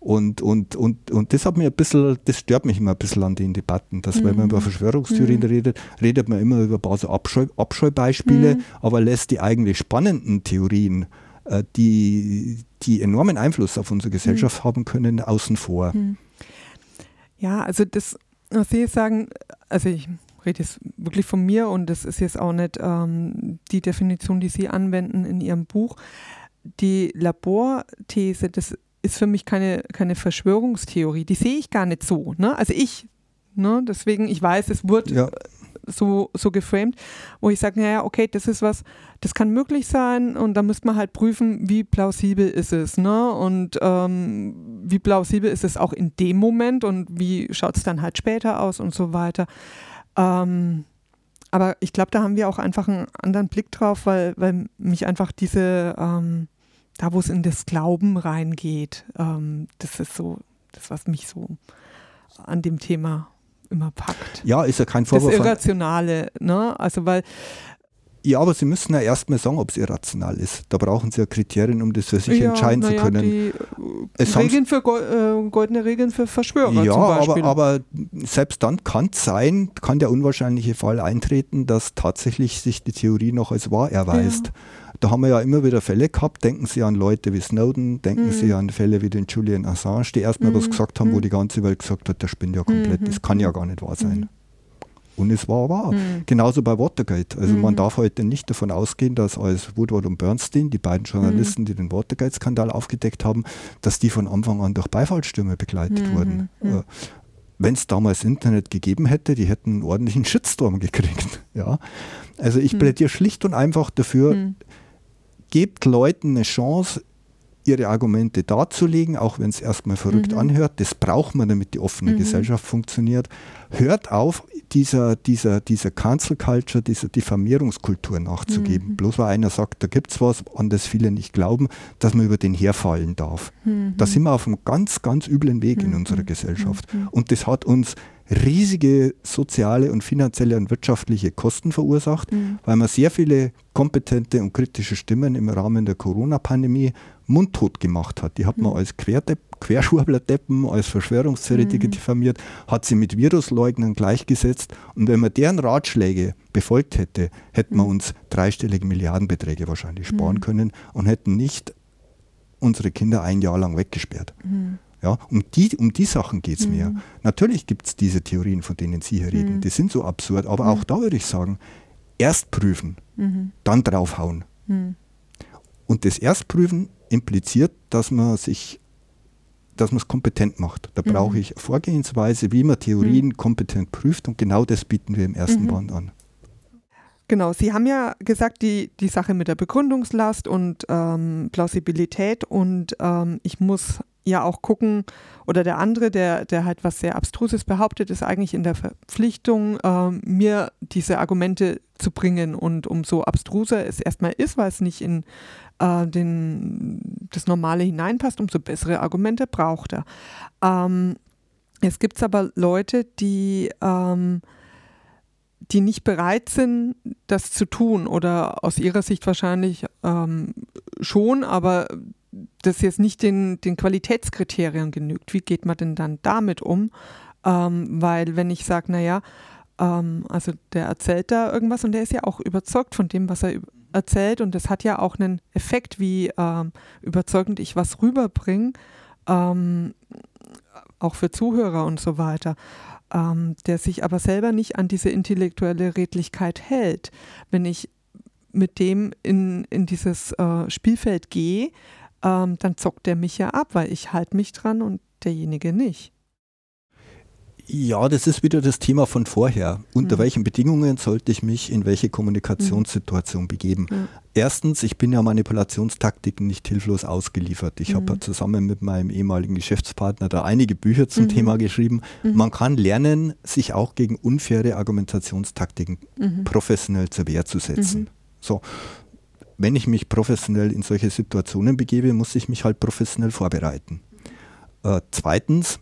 Und, und, und, und das hat mir ein bisschen, das stört mich immer ein bisschen an den Debatten, dass mhm. wenn man über Verschwörungstheorien mhm. redet, redet man immer über ein paar so Abscheu, Abscheubeispiele, mhm. aber lässt die eigentlich spannenden Theorien, äh, die, die enormen Einfluss auf unsere Gesellschaft haben können, außen vor. Ja, also das, was Sie sagen, also ich rede jetzt wirklich von mir und das ist jetzt auch nicht ähm, die Definition, die Sie anwenden in Ihrem Buch. Die Laborthese, das ist für mich keine, keine Verschwörungstheorie. Die sehe ich gar nicht so. Ne? Also ich, ne? deswegen, ich weiß, es wird ja. So, so geframed, wo ich sage, naja, okay, das ist was, das kann möglich sein und da müsste man halt prüfen, wie plausibel ist es. Ne? Und ähm, wie plausibel ist es auch in dem Moment und wie schaut es dann halt später aus und so weiter. Ähm, aber ich glaube, da haben wir auch einfach einen anderen Blick drauf, weil, weil mich einfach diese ähm, da wo es in das Glauben reingeht, ähm, das ist so, das, was mich so an dem Thema immer packt. Ja, ist ja kein Vorwurf. Das Irrationale, ne? Also weil ja, aber Sie müssen ja erstmal sagen, ob es irrational ist. Da brauchen Sie ja Kriterien, um das für sich ja, entscheiden zu können. Die es Regeln für äh, goldene Regeln für Verschwörer. Ja, aber, aber selbst dann kann es sein, kann der unwahrscheinliche Fall eintreten, dass tatsächlich sich die Theorie noch als wahr erweist. Ja. Da haben wir ja immer wieder Fälle gehabt. Denken Sie an Leute wie Snowden, denken mhm. Sie an Fälle wie den Julian Assange, die erstmal mhm. was gesagt haben, wo mhm. die ganze Welt gesagt hat, der spinnt ja komplett. Mhm. Das kann ja gar nicht wahr sein. Mhm. Und es war wahr. Mhm. Genauso bei Watergate. Also man darf heute nicht davon ausgehen, dass als Woodward und Bernstein, die beiden Journalisten, die den Watergate-Skandal aufgedeckt haben, dass die von Anfang an durch Beifallstürme begleitet wurden. Äh, wenn es damals Internet gegeben hätte, die hätten einen ordentlichen [laughs] Shitstorm gekriegt. Ja? Also ich plädiere schlicht und einfach dafür, gebt Leuten eine Chance, ihre Argumente darzulegen, auch wenn es erstmal verrückt mhm. anhört. Das braucht man, damit die offene mhm. Gesellschaft funktioniert. Hört auf, dieser, dieser, dieser Cancel Culture, dieser Diffamierungskultur nachzugeben. Mhm. Bloß weil einer sagt, da gibt es was, an das viele nicht glauben, dass man über den herfallen darf. Mhm. Da sind wir auf einem ganz, ganz üblen Weg in mhm. unserer Gesellschaft. Mhm. Und das hat uns riesige soziale und finanzielle und wirtschaftliche Kosten verursacht, mhm. weil man sehr viele kompetente und kritische Stimmen im Rahmen der Corona-Pandemie mundtot gemacht hat. Die hat man mhm. als Querdepp, Querschwurblerdeppen, als Verschwörungstheoretiker mhm. diffamiert, hat sie mit Virusleugnern gleichgesetzt und wenn man deren Ratschläge befolgt hätte, hätten wir mhm. uns dreistellige Milliardenbeträge wahrscheinlich sparen mhm. können und hätten nicht unsere Kinder ein Jahr lang weggesperrt. Mhm. Ja, um, die, um die Sachen geht es mhm. mir. Natürlich gibt es diese Theorien, von denen Sie hier reden. Mhm. Die sind so absurd. Aber mhm. auch da würde ich sagen, erst prüfen, mhm. dann draufhauen. Mhm. Und das Erstprüfen impliziert, dass man sich dass man es kompetent macht. Da brauche mhm. ich Vorgehensweise, wie man Theorien kompetent prüft und genau das bieten wir im ersten Band an. Genau, Sie haben ja gesagt, die, die Sache mit der Begründungslast und ähm, Plausibilität und ähm, ich muss ja auch gucken, oder der andere, der, der halt was sehr Abstruses behauptet, ist eigentlich in der Verpflichtung, äh, mir diese Argumente zu bringen. Und umso abstruser es erstmal ist, weil es nicht in äh, den, das Normale hineinpasst, umso bessere Argumente braucht er. Ähm, es gibt aber Leute, die ähm, die nicht bereit sind, das zu tun oder aus ihrer Sicht wahrscheinlich ähm, schon, aber das jetzt nicht den, den Qualitätskriterien genügt. Wie geht man denn dann damit um? Ähm, weil wenn ich sage, naja, ähm, also der erzählt da irgendwas und der ist ja auch überzeugt von dem, was er erzählt und das hat ja auch einen Effekt, wie ähm, überzeugend ich was rüberbringe, ähm, auch für Zuhörer und so weiter. Ähm, der sich aber selber nicht an diese intellektuelle Redlichkeit hält. Wenn ich mit dem in, in dieses äh, Spielfeld gehe, ähm, dann zockt der mich ja ab, weil ich halte mich dran und derjenige nicht. Ja, das ist wieder das Thema von vorher. Unter mhm. welchen Bedingungen sollte ich mich in welche Kommunikationssituation mhm. begeben? Mhm. Erstens, ich bin ja Manipulationstaktiken nicht hilflos ausgeliefert. Ich habe ja mhm. zusammen mit meinem ehemaligen Geschäftspartner da einige Bücher zum mhm. Thema geschrieben. Mhm. Man kann lernen, sich auch gegen unfaire Argumentationstaktiken professionell zur Wehr zu setzen. So, wenn ich mich professionell in solche Situationen begebe, muss ich mich halt professionell vorbereiten. Äh, zweitens,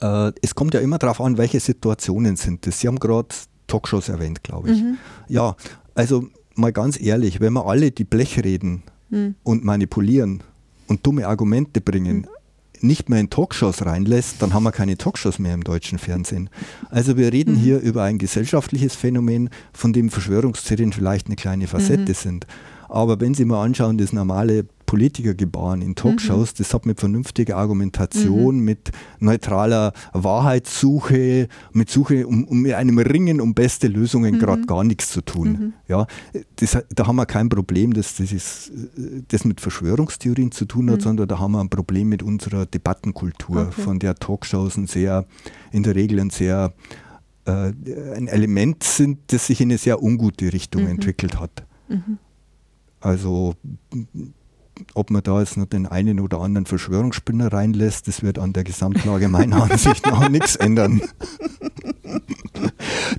äh, es kommt ja immer darauf an, welche Situationen sind das. Sie haben gerade Talkshows erwähnt, glaube ich. Mhm. Ja, also mal ganz ehrlich, wenn wir alle die Blechreden mhm. und manipulieren und dumme Argumente bringen, mhm nicht mehr in Talkshows reinlässt, dann haben wir keine Talkshows mehr im deutschen Fernsehen. Also wir reden mhm. hier über ein gesellschaftliches Phänomen, von dem Verschwörungstheorien vielleicht eine kleine Facette mhm. sind. Aber wenn Sie mal anschauen, das normale Politiker gebaren in Talkshows, mhm. das hat mit vernünftiger Argumentation, mhm. mit neutraler Wahrheitssuche, mit Suche um, um mit einem Ringen um beste Lösungen mhm. gerade gar nichts zu tun. Mhm. Ja, das, da haben wir kein Problem, dass das, ist, das mit Verschwörungstheorien zu tun hat, mhm. sondern da haben wir ein Problem mit unserer Debattenkultur, okay. von der Talkshows ein sehr, in der Regel ein sehr äh, ein Element sind, das sich in eine sehr ungute Richtung mhm. entwickelt hat. Also ob man da jetzt noch den einen oder anderen Verschwörungsspinner reinlässt, das wird an der Gesamtlage meiner [laughs] Ansicht nach nichts ändern.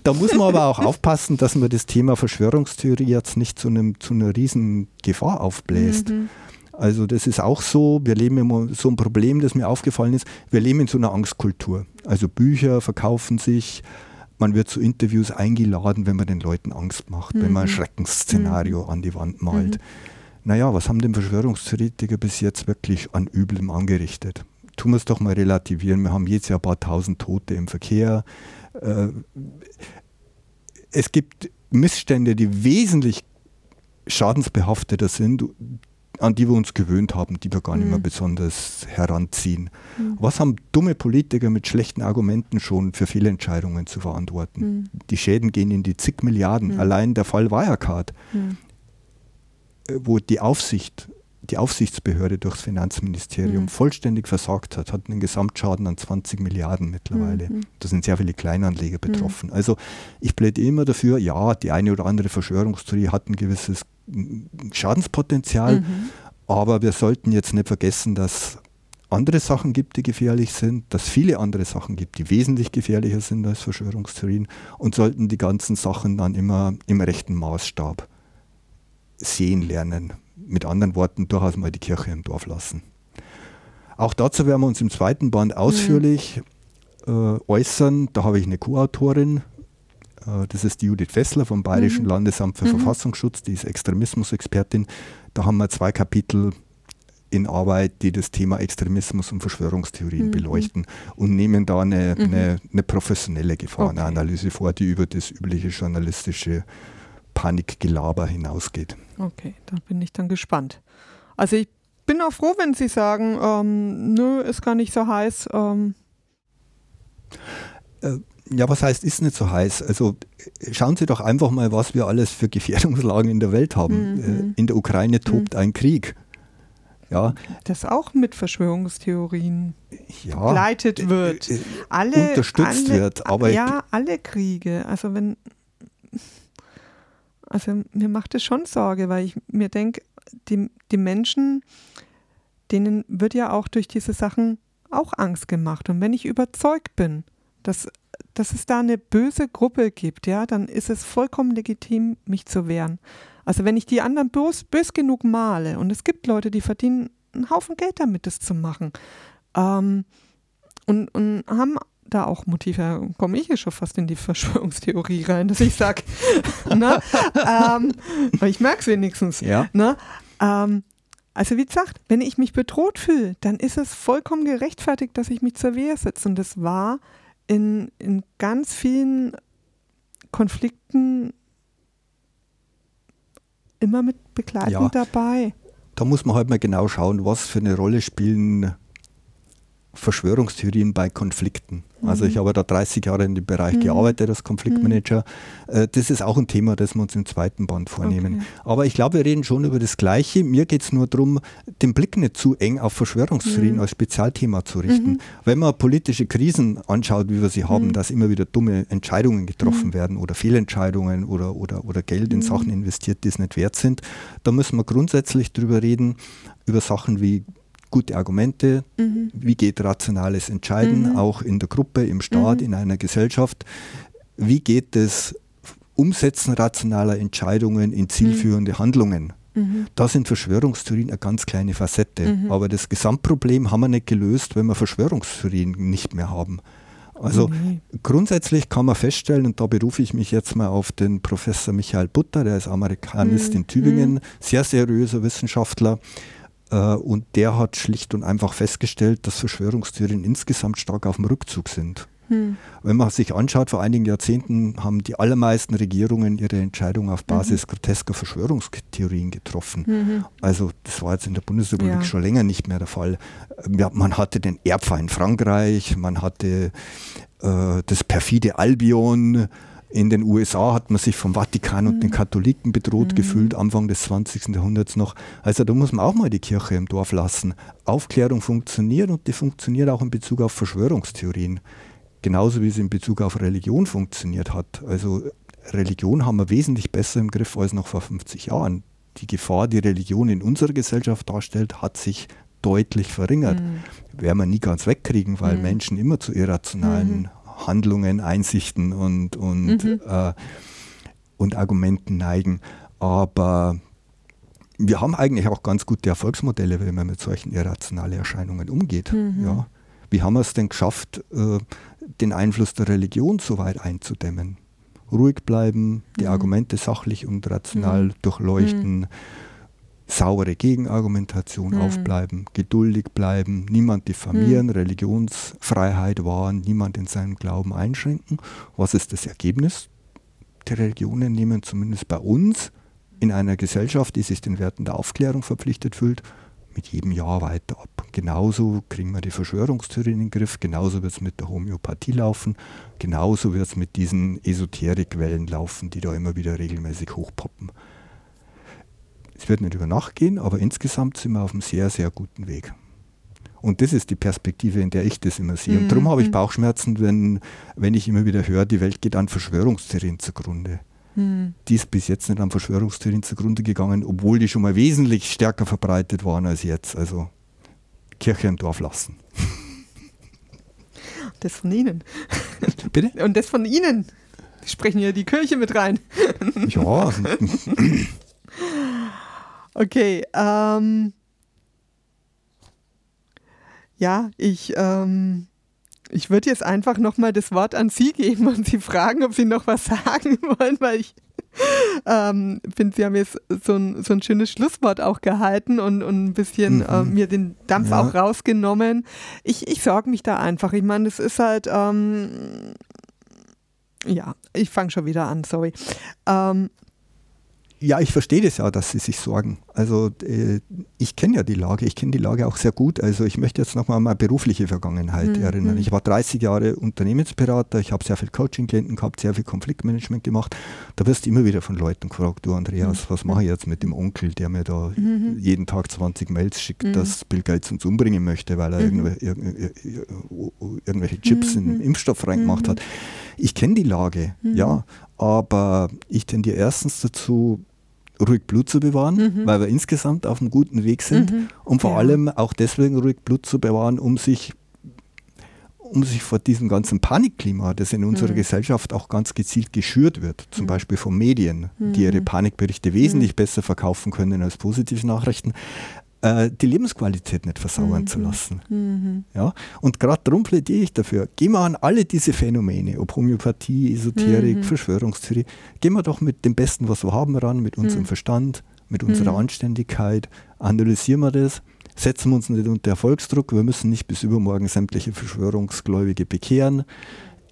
da muss man aber auch aufpassen, dass man das Thema Verschwörungstheorie jetzt nicht zu, einem, zu einer riesen Gefahr aufbläst. Mhm. Also das ist auch so, wir leben immer so ein Problem, das mir aufgefallen ist, wir leben in so einer Angstkultur. Also Bücher verkaufen sich, man wird zu Interviews eingeladen, wenn man den Leuten Angst macht, mhm. wenn man ein mhm. Schreckensszenario mhm. an die Wand malt. Naja, was haben denn Verschwörungstheoretiker bis jetzt wirklich an Üblem angerichtet? Tun wir es doch mal relativieren. Wir haben jedes Jahr ein paar tausend Tote im Verkehr. Äh, es gibt Missstände, die wesentlich schadensbehafteter sind, an die wir uns gewöhnt haben, die wir gar nicht mehr mhm. besonders heranziehen. Mhm. Was haben dumme Politiker mit schlechten Argumenten schon für Fehlentscheidungen zu verantworten? Mhm. Die Schäden gehen in die zig Milliarden. Mhm. Allein der Fall Wirecard, mhm. Wo die Aufsicht, die Aufsichtsbehörde durchs Finanzministerium mhm. vollständig versagt hat, hat einen Gesamtschaden an 20 Milliarden mittlerweile. Da sind sehr viele Kleinanleger betroffen. Also ich plädiere immer dafür, ja, die eine oder andere Verschwörungstheorie hat ein gewisses Schadenspotenzial. Mhm. Aber wir sollten jetzt nicht vergessen, dass andere Sachen gibt, die gefährlich sind, dass viele andere Sachen gibt, die wesentlich gefährlicher sind als Verschwörungstheorien und sollten die ganzen Sachen dann immer im rechten Maßstab sehen lernen. Mit anderen Worten, durchaus mal die Kirche im Dorf lassen. Auch dazu werden wir uns im zweiten Band mhm. ausführlich mhm. äh, äußern. Da habe ich eine Co-Autorin, äh, das ist die Judith Fessler vom Bayerischen mhm. Landesamt für mhm. Verfassungsschutz, die ist Extremismusexpertin. Da haben wir zwei Kapitel in Arbeit, die das Thema Extremismus und Verschwörungstheorien mhm. beleuchten und nehmen da eine, mhm. eine, eine professionelle Gefahrenanalyse okay. vor, die über das übliche journalistische Panikgelaber hinausgeht. Okay, da bin ich dann gespannt. Also ich bin auch froh, wenn Sie sagen, ähm, nö, ist gar nicht so heiß. Ähm. Äh, ja, was heißt, ist nicht so heiß? Also schauen Sie doch einfach mal, was wir alles für Gefährdungslagen in der Welt haben. Mhm. Äh, in der Ukraine tobt mhm. ein Krieg. Ja. Das auch mit Verschwörungstheorien ja, begleitet äh, wird. Äh, alle, unterstützt alle, wird. Aber ja, alle Kriege. Also wenn, also mir macht es schon Sorge, weil ich mir denke, die, die Menschen, denen wird ja auch durch diese Sachen auch Angst gemacht. Und wenn ich überzeugt bin, dass dass es da eine böse Gruppe gibt, ja, dann ist es vollkommen legitim, mich zu wehren. Also wenn ich die anderen bös, bös genug male und es gibt Leute, die verdienen einen Haufen Geld damit, das zu machen ähm, und, und haben da auch Motive, komme ich hier schon fast in die Verschwörungstheorie rein, dass ich sage, [laughs] ne, ähm, ich merke es wenigstens. Ja. Ne, ähm, also wie gesagt, wenn ich mich bedroht fühle, dann ist es vollkommen gerechtfertigt, dass ich mich zur Wehr setze. Und das war in, in ganz vielen Konflikten immer mit begleitend ja, dabei. Da muss man halt mal genau schauen, was für eine Rolle spielen Verschwörungstheorien bei Konflikten. Also ich mhm. habe da 30 Jahre in dem Bereich mhm. gearbeitet als Konfliktmanager. Mhm. Das ist auch ein Thema, das wir uns im zweiten Band vornehmen. Okay. Aber ich glaube, wir reden schon über das Gleiche. Mir geht es nur darum, den Blick nicht zu eng auf Verschwörungstheorien mhm. als Spezialthema zu richten. Wenn man politische Krisen anschaut, wie wir sie haben, dass immer wieder dumme Entscheidungen getroffen werden oder Fehlentscheidungen oder, oder, oder Geld in Sachen investiert, die es nicht wert sind, da müssen wir grundsätzlich drüber reden, über Sachen wie gute Argumente, mhm. wie geht rationales Entscheiden, mhm. auch in der Gruppe, im Staat, mhm. in einer Gesellschaft. Wie geht das Umsetzen rationaler Entscheidungen in zielführende mhm. Handlungen? Mhm. Da sind Verschwörungstheorien eine ganz kleine Facette. Mhm. Aber das Gesamtproblem haben wir nicht gelöst, wenn wir Verschwörungstheorien nicht mehr haben. Also mhm. grundsätzlich kann man feststellen, und da berufe ich mich jetzt mal auf den Professor Michael Butter, der ist Amerikanist mhm. in Tübingen, sehr seriöser Wissenschaftler, und der hat schlicht und einfach festgestellt, dass Verschwörungstheorien insgesamt stark auf dem Rückzug sind. Hm. Wenn man sich anschaut, vor einigen Jahrzehnten haben die allermeisten Regierungen ihre Entscheidungen auf Basis mhm. grotesker Verschwörungstheorien getroffen. Mhm. Also das war jetzt in der Bundesrepublik ja. schon länger nicht mehr der Fall. Ja, man hatte den Erbfeind Frankreich, man hatte äh, das perfide Albion, in den USA hat man sich vom Vatikan und den mhm. Katholiken bedroht mhm. gefühlt, Anfang des 20. Jahrhunderts noch. Also da muss man auch mal die Kirche im Dorf lassen. Aufklärung funktioniert und die funktioniert auch in Bezug auf Verschwörungstheorien. Genauso wie es in Bezug auf Religion funktioniert hat. Also Religion haben wir wesentlich besser im Griff als noch vor 50 Jahren. Die Gefahr, die Religion in unserer Gesellschaft darstellt, hat sich deutlich verringert. Mhm. Werden wir nie ganz wegkriegen, weil mhm. Menschen immer zu irrationalen mhm. Handlungen, Einsichten und, und, mhm. äh, und Argumenten neigen. Aber wir haben eigentlich auch ganz gute Erfolgsmodelle, wenn man mit solchen irrationalen Erscheinungen umgeht. Mhm. Ja. Wie haben wir es denn geschafft, äh, den Einfluss der Religion so weit einzudämmen? Ruhig bleiben, die mhm. Argumente sachlich und rational mhm. durchleuchten mhm saubere Gegenargumentation mhm. aufbleiben, geduldig bleiben, niemand diffamieren, mhm. Religionsfreiheit wahren, niemand in seinem Glauben einschränken. Was ist das Ergebnis? Die Religionen nehmen zumindest bei uns in einer Gesellschaft, die sich den Werten der Aufklärung verpflichtet fühlt, mit jedem Jahr weiter ab. Genauso kriegen wir die Verschwörungstheorien in den Griff, genauso wird es mit der Homöopathie laufen, genauso wird es mit diesen Esoterikwellen laufen, die da immer wieder regelmäßig hochpoppen. Es wird nicht über Nacht gehen, aber insgesamt sind wir auf einem sehr, sehr guten Weg. Und das ist die Perspektive, in der ich das immer sehe. Und darum habe ich mhm. Bauchschmerzen, wenn, wenn ich immer wieder höre, die Welt geht an Verschwörungstheorien zugrunde. Mhm. Die ist bis jetzt nicht an Verschwörungstheorien zugrunde gegangen, obwohl die schon mal wesentlich stärker verbreitet waren als jetzt. Also Kirche im Dorf lassen. [laughs] Das von Ihnen. Bitte? [laughs] Und das von Ihnen. Die sprechen ja die Kirche mit rein. Ja. [laughs] Okay, ähm, ja, ich, ähm, ich würde jetzt einfach nochmal das Wort an Sie geben und Sie fragen, ob Sie noch was [laughs] sagen wollen, weil ich ähm, finde, Sie haben jetzt so ein, so ein schönes Schlusswort auch gehalten und, und ein bisschen mhm. äh, mir den Dampf ja. auch rausgenommen. Ich, ich sorge mich da einfach. Ich meine, es ist halt, ähm, ja, ich fange schon wieder an, sorry. Ähm, ja, ich verstehe das ja, dass Sie sich sorgen. Also äh, ich kenne ja die Lage, ich kenne die Lage auch sehr gut. Also ich möchte jetzt nochmal an meine berufliche Vergangenheit mhm. erinnern. Ich war 30 Jahre Unternehmensberater, ich habe sehr viel Coaching-Klienten gehabt, sehr viel Konfliktmanagement gemacht. Da wirst du immer wieder von Leuten gefragt, du Andreas, mhm. was mache ich jetzt mit dem Onkel, der mir da mhm. jeden Tag 20 Mails schickt, mhm. dass Bill Gates uns umbringen möchte, weil er mhm. irgendwelche, irgendwelche Chips in den mhm. Impfstoff reingemacht hat. Ich kenne die Lage, ja, aber ich tendiere erstens dazu, ruhig Blut zu bewahren, mhm. weil wir insgesamt auf einem guten Weg sind mhm. und vor ja. allem auch deswegen ruhig Blut zu bewahren, um sich um sich vor diesem ganzen Panikklima, das in unserer mhm. Gesellschaft auch ganz gezielt geschürt wird, zum mhm. Beispiel von Medien, die ihre mhm. Panikberichte wesentlich mhm. besser verkaufen können als positive Nachrichten, äh, die Lebensqualität nicht versauern mhm. zu lassen. Mhm. Ja? Und gerade darum plädiere ich dafür, gehen wir an alle diese Phänomene, ob Homöopathie, Esoterik, mhm. Verschwörungstheorie, gehen wir doch mit dem Besten, was wir haben, ran, mit unserem mhm. Verstand, mit unserer mhm. Anständigkeit, analysieren wir das, setzen wir uns nicht unter Erfolgsdruck, wir müssen nicht bis übermorgen sämtliche Verschwörungsgläubige bekehren.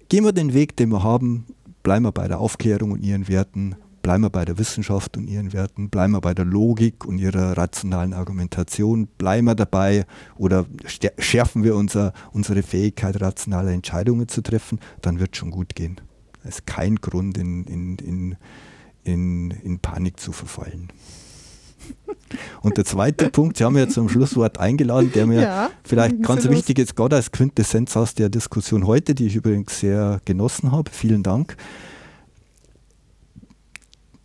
Gehen wir den Weg, den wir haben, bleiben wir bei der Aufklärung und ihren Werten bleiben wir bei der Wissenschaft und ihren Werten, bleiben wir bei der Logik und ihrer rationalen Argumentation, bleiben wir dabei oder schärfen wir unser, unsere Fähigkeit, rationale Entscheidungen zu treffen, dann wird es schon gut gehen. Es ist kein Grund, in, in, in, in, in Panik zu verfallen. [laughs] Und der zweite Punkt, Sie haben ja zum Schlusswort eingeladen, der mir ja, vielleicht ganz wichtig ist, gerade als Quintessenz aus der Diskussion heute, die ich übrigens sehr genossen habe. Vielen Dank.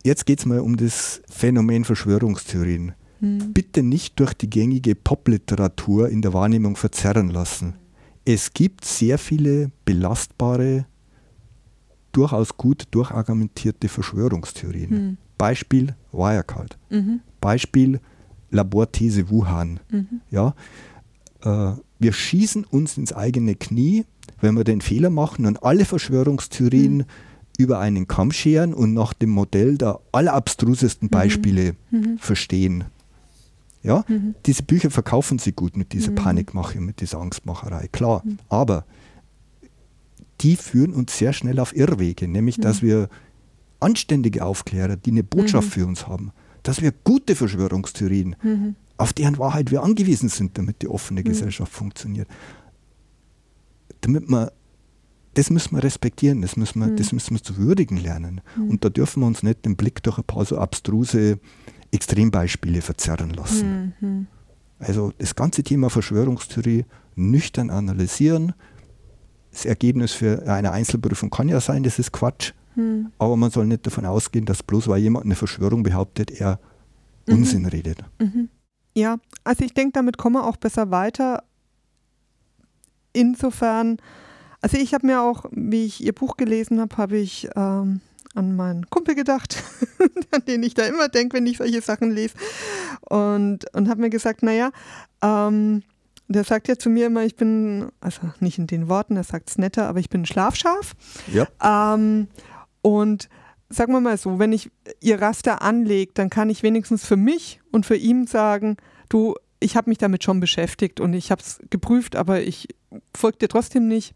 Jetzt geht es mal um das Phänomen Verschwörungstheorien. Hm. Bitte nicht durch die gängige Popliteratur in der Wahrnehmung verzerren lassen. Es gibt sehr viele belastbare, durchaus gut durchargumentierte Verschwörungstheorien. Hm. Beispiel Wirecard. Mhm. Beispiel Laborthese Wuhan. Mhm. Ja, äh, wir schießen uns ins eigene Knie, wenn wir den Fehler machen und alle Verschwörungstheorien mhm über einen Kamm scheren und nach dem Modell der allerabstrusesten mhm. Beispiele mhm. verstehen. Ja, mhm. diese Bücher verkaufen sie gut mit dieser mhm. Panikmache, mit dieser Angstmacherei, klar. Mhm. Aber die führen uns sehr schnell auf Irrwege, nämlich dass wir anständige Aufklärer, die eine Botschaft für uns haben, dass wir gute Verschwörungstheorien, auf deren Wahrheit wir angewiesen sind, damit die offene Gesellschaft funktioniert, damit man das müssen wir respektieren, das müssen wir, das müssen wir zu würdigen lernen. Und da dürfen wir uns nicht den Blick durch ein paar so abstruse Extrembeispiele verzerren lassen. Also das ganze Thema Verschwörungstheorie nüchtern analysieren. Das Ergebnis für eine Einzelprüfung kann ja sein, das ist Quatsch. Hm. Aber man soll nicht davon ausgehen, dass bloß weil jemand eine Verschwörung behauptet, er Unsinn redet. Ja, also ich denke, damit kommen wir auch besser weiter. Insofern, also ich habe mir auch, wie ich ihr Buch gelesen habe, habe ich ähm, an meinen Kumpel gedacht, [laughs] an den ich da immer denke, wenn ich solche Sachen lese. Und, und habe mir gesagt, naja, ähm, der sagt ja zu mir immer, ich bin, also nicht in den Worten, er sagt es netter, aber ich bin ein Schlafschaf. Ja. Ähm, und sagen wir mal so, wenn ich ihr Raster anlege, dann kann ich wenigstens für mich und für ihn sagen, du, ich habe mich damit schon beschäftigt und ich habe es geprüft, aber ich folge dir trotzdem nicht.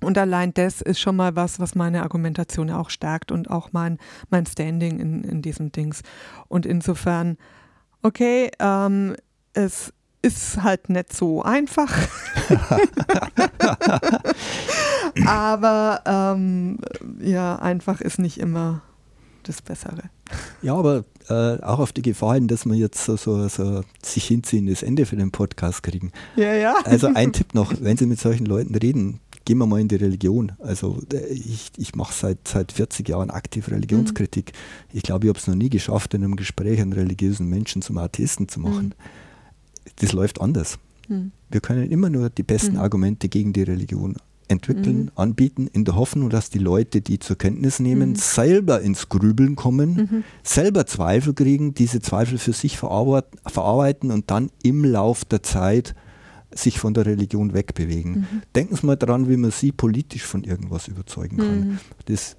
Und allein das ist schon mal was, was meine Argumentation auch stärkt und auch mein, mein Standing in, in diesen Dings. Und insofern, okay, ähm, es ist halt nicht so einfach. [laughs] Aber ähm, ja, einfach ist nicht immer das Bessere. Ja, aber äh, auch auf die Gefahr hin, dass wir jetzt so, so, so sich hinziehendes Ende für den Podcast kriegen. Ja, ja. Also ein Tipp noch, wenn Sie mit solchen Leuten reden, gehen wir mal in die Religion. Also äh, ich, ich mache seit, seit 40 Jahren aktiv Religionskritik. Ich glaube, ich habe es noch nie geschafft, in einem Gespräch einen religiösen Menschen zum Atheisten zu machen. Das läuft anders. Hm. Wir können immer nur die besten Mhm. Argumente gegen die Religion entwickeln, Mhm. anbieten, in der Hoffnung, dass die Leute, die zur Kenntnis nehmen, Mhm. selber ins Grübeln kommen, Mhm. selber Zweifel kriegen, diese Zweifel für sich verarbeiten, verarbeiten und dann im Lauf der Zeit sich von der Religion wegbewegen. Mhm. Denken Sie mal dran, wie man Sie politisch von irgendwas überzeugen kann. Mhm. Das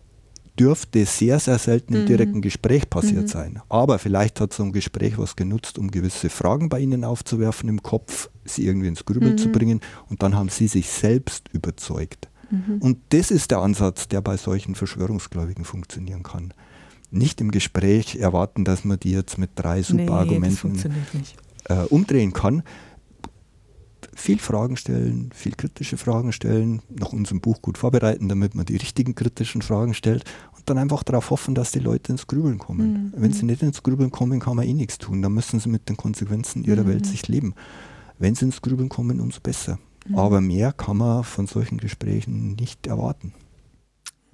dürfte sehr, sehr selten im Mhm. direkten Gespräch passiert Mhm. sein. Aber vielleicht hat so ein Gespräch was genutzt, um gewisse Fragen bei Ihnen aufzuwerfen im Kopf, sie irgendwie ins Grübeln zu Mhm. bringen und dann haben Sie sich selbst überzeugt. Mhm. Und das ist der Ansatz, der bei solchen Verschwörungsgläubigen funktionieren kann. Nicht im Gespräch erwarten, dass man die jetzt mit drei super nee, Argumenten äh, umdrehen kann. Viel Fragen stellen, viel kritische Fragen stellen, nach unserem Buch gut vorbereiten, damit man die richtigen kritischen Fragen stellt und dann einfach darauf hoffen, dass die Leute ins Grübeln kommen. Mhm. Wenn sie nicht ins Grübeln kommen, kann man eh nichts tun. Dann müssen sie mit den Konsequenzen ihrer Mhm. Welt sich leben. Wenn sie ins Grübeln kommen, umso besser. Mhm. Aber mehr kann man von solchen Gesprächen nicht erwarten.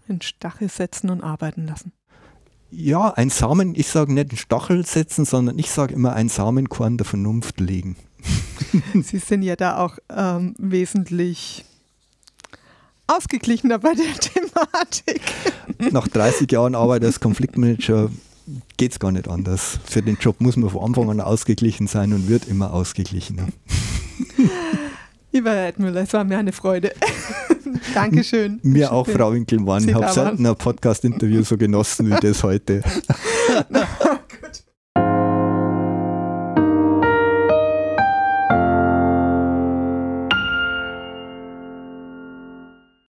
In Stachel setzen und arbeiten lassen. Ja, ein Samen, ich sage nicht einen Stachel setzen, sondern ich sage immer ein Samenkorn der Vernunft legen. [laughs] Sie sind ja da auch ähm, wesentlich ausgeglichener bei der [laughs] Thematik. Nach 30 Jahren Arbeit als Konfliktmanager geht es gar nicht anders. Für den Job muss man von Anfang an ausgeglichen sein und wird immer ausgeglichener. [laughs] Lieber Herr Edmüller, es war mir eine Freude. Dankeschön. Mir auch, Frau Winkelmann. Ich habe selten ein Podcast-Interview so genossen wie das heute.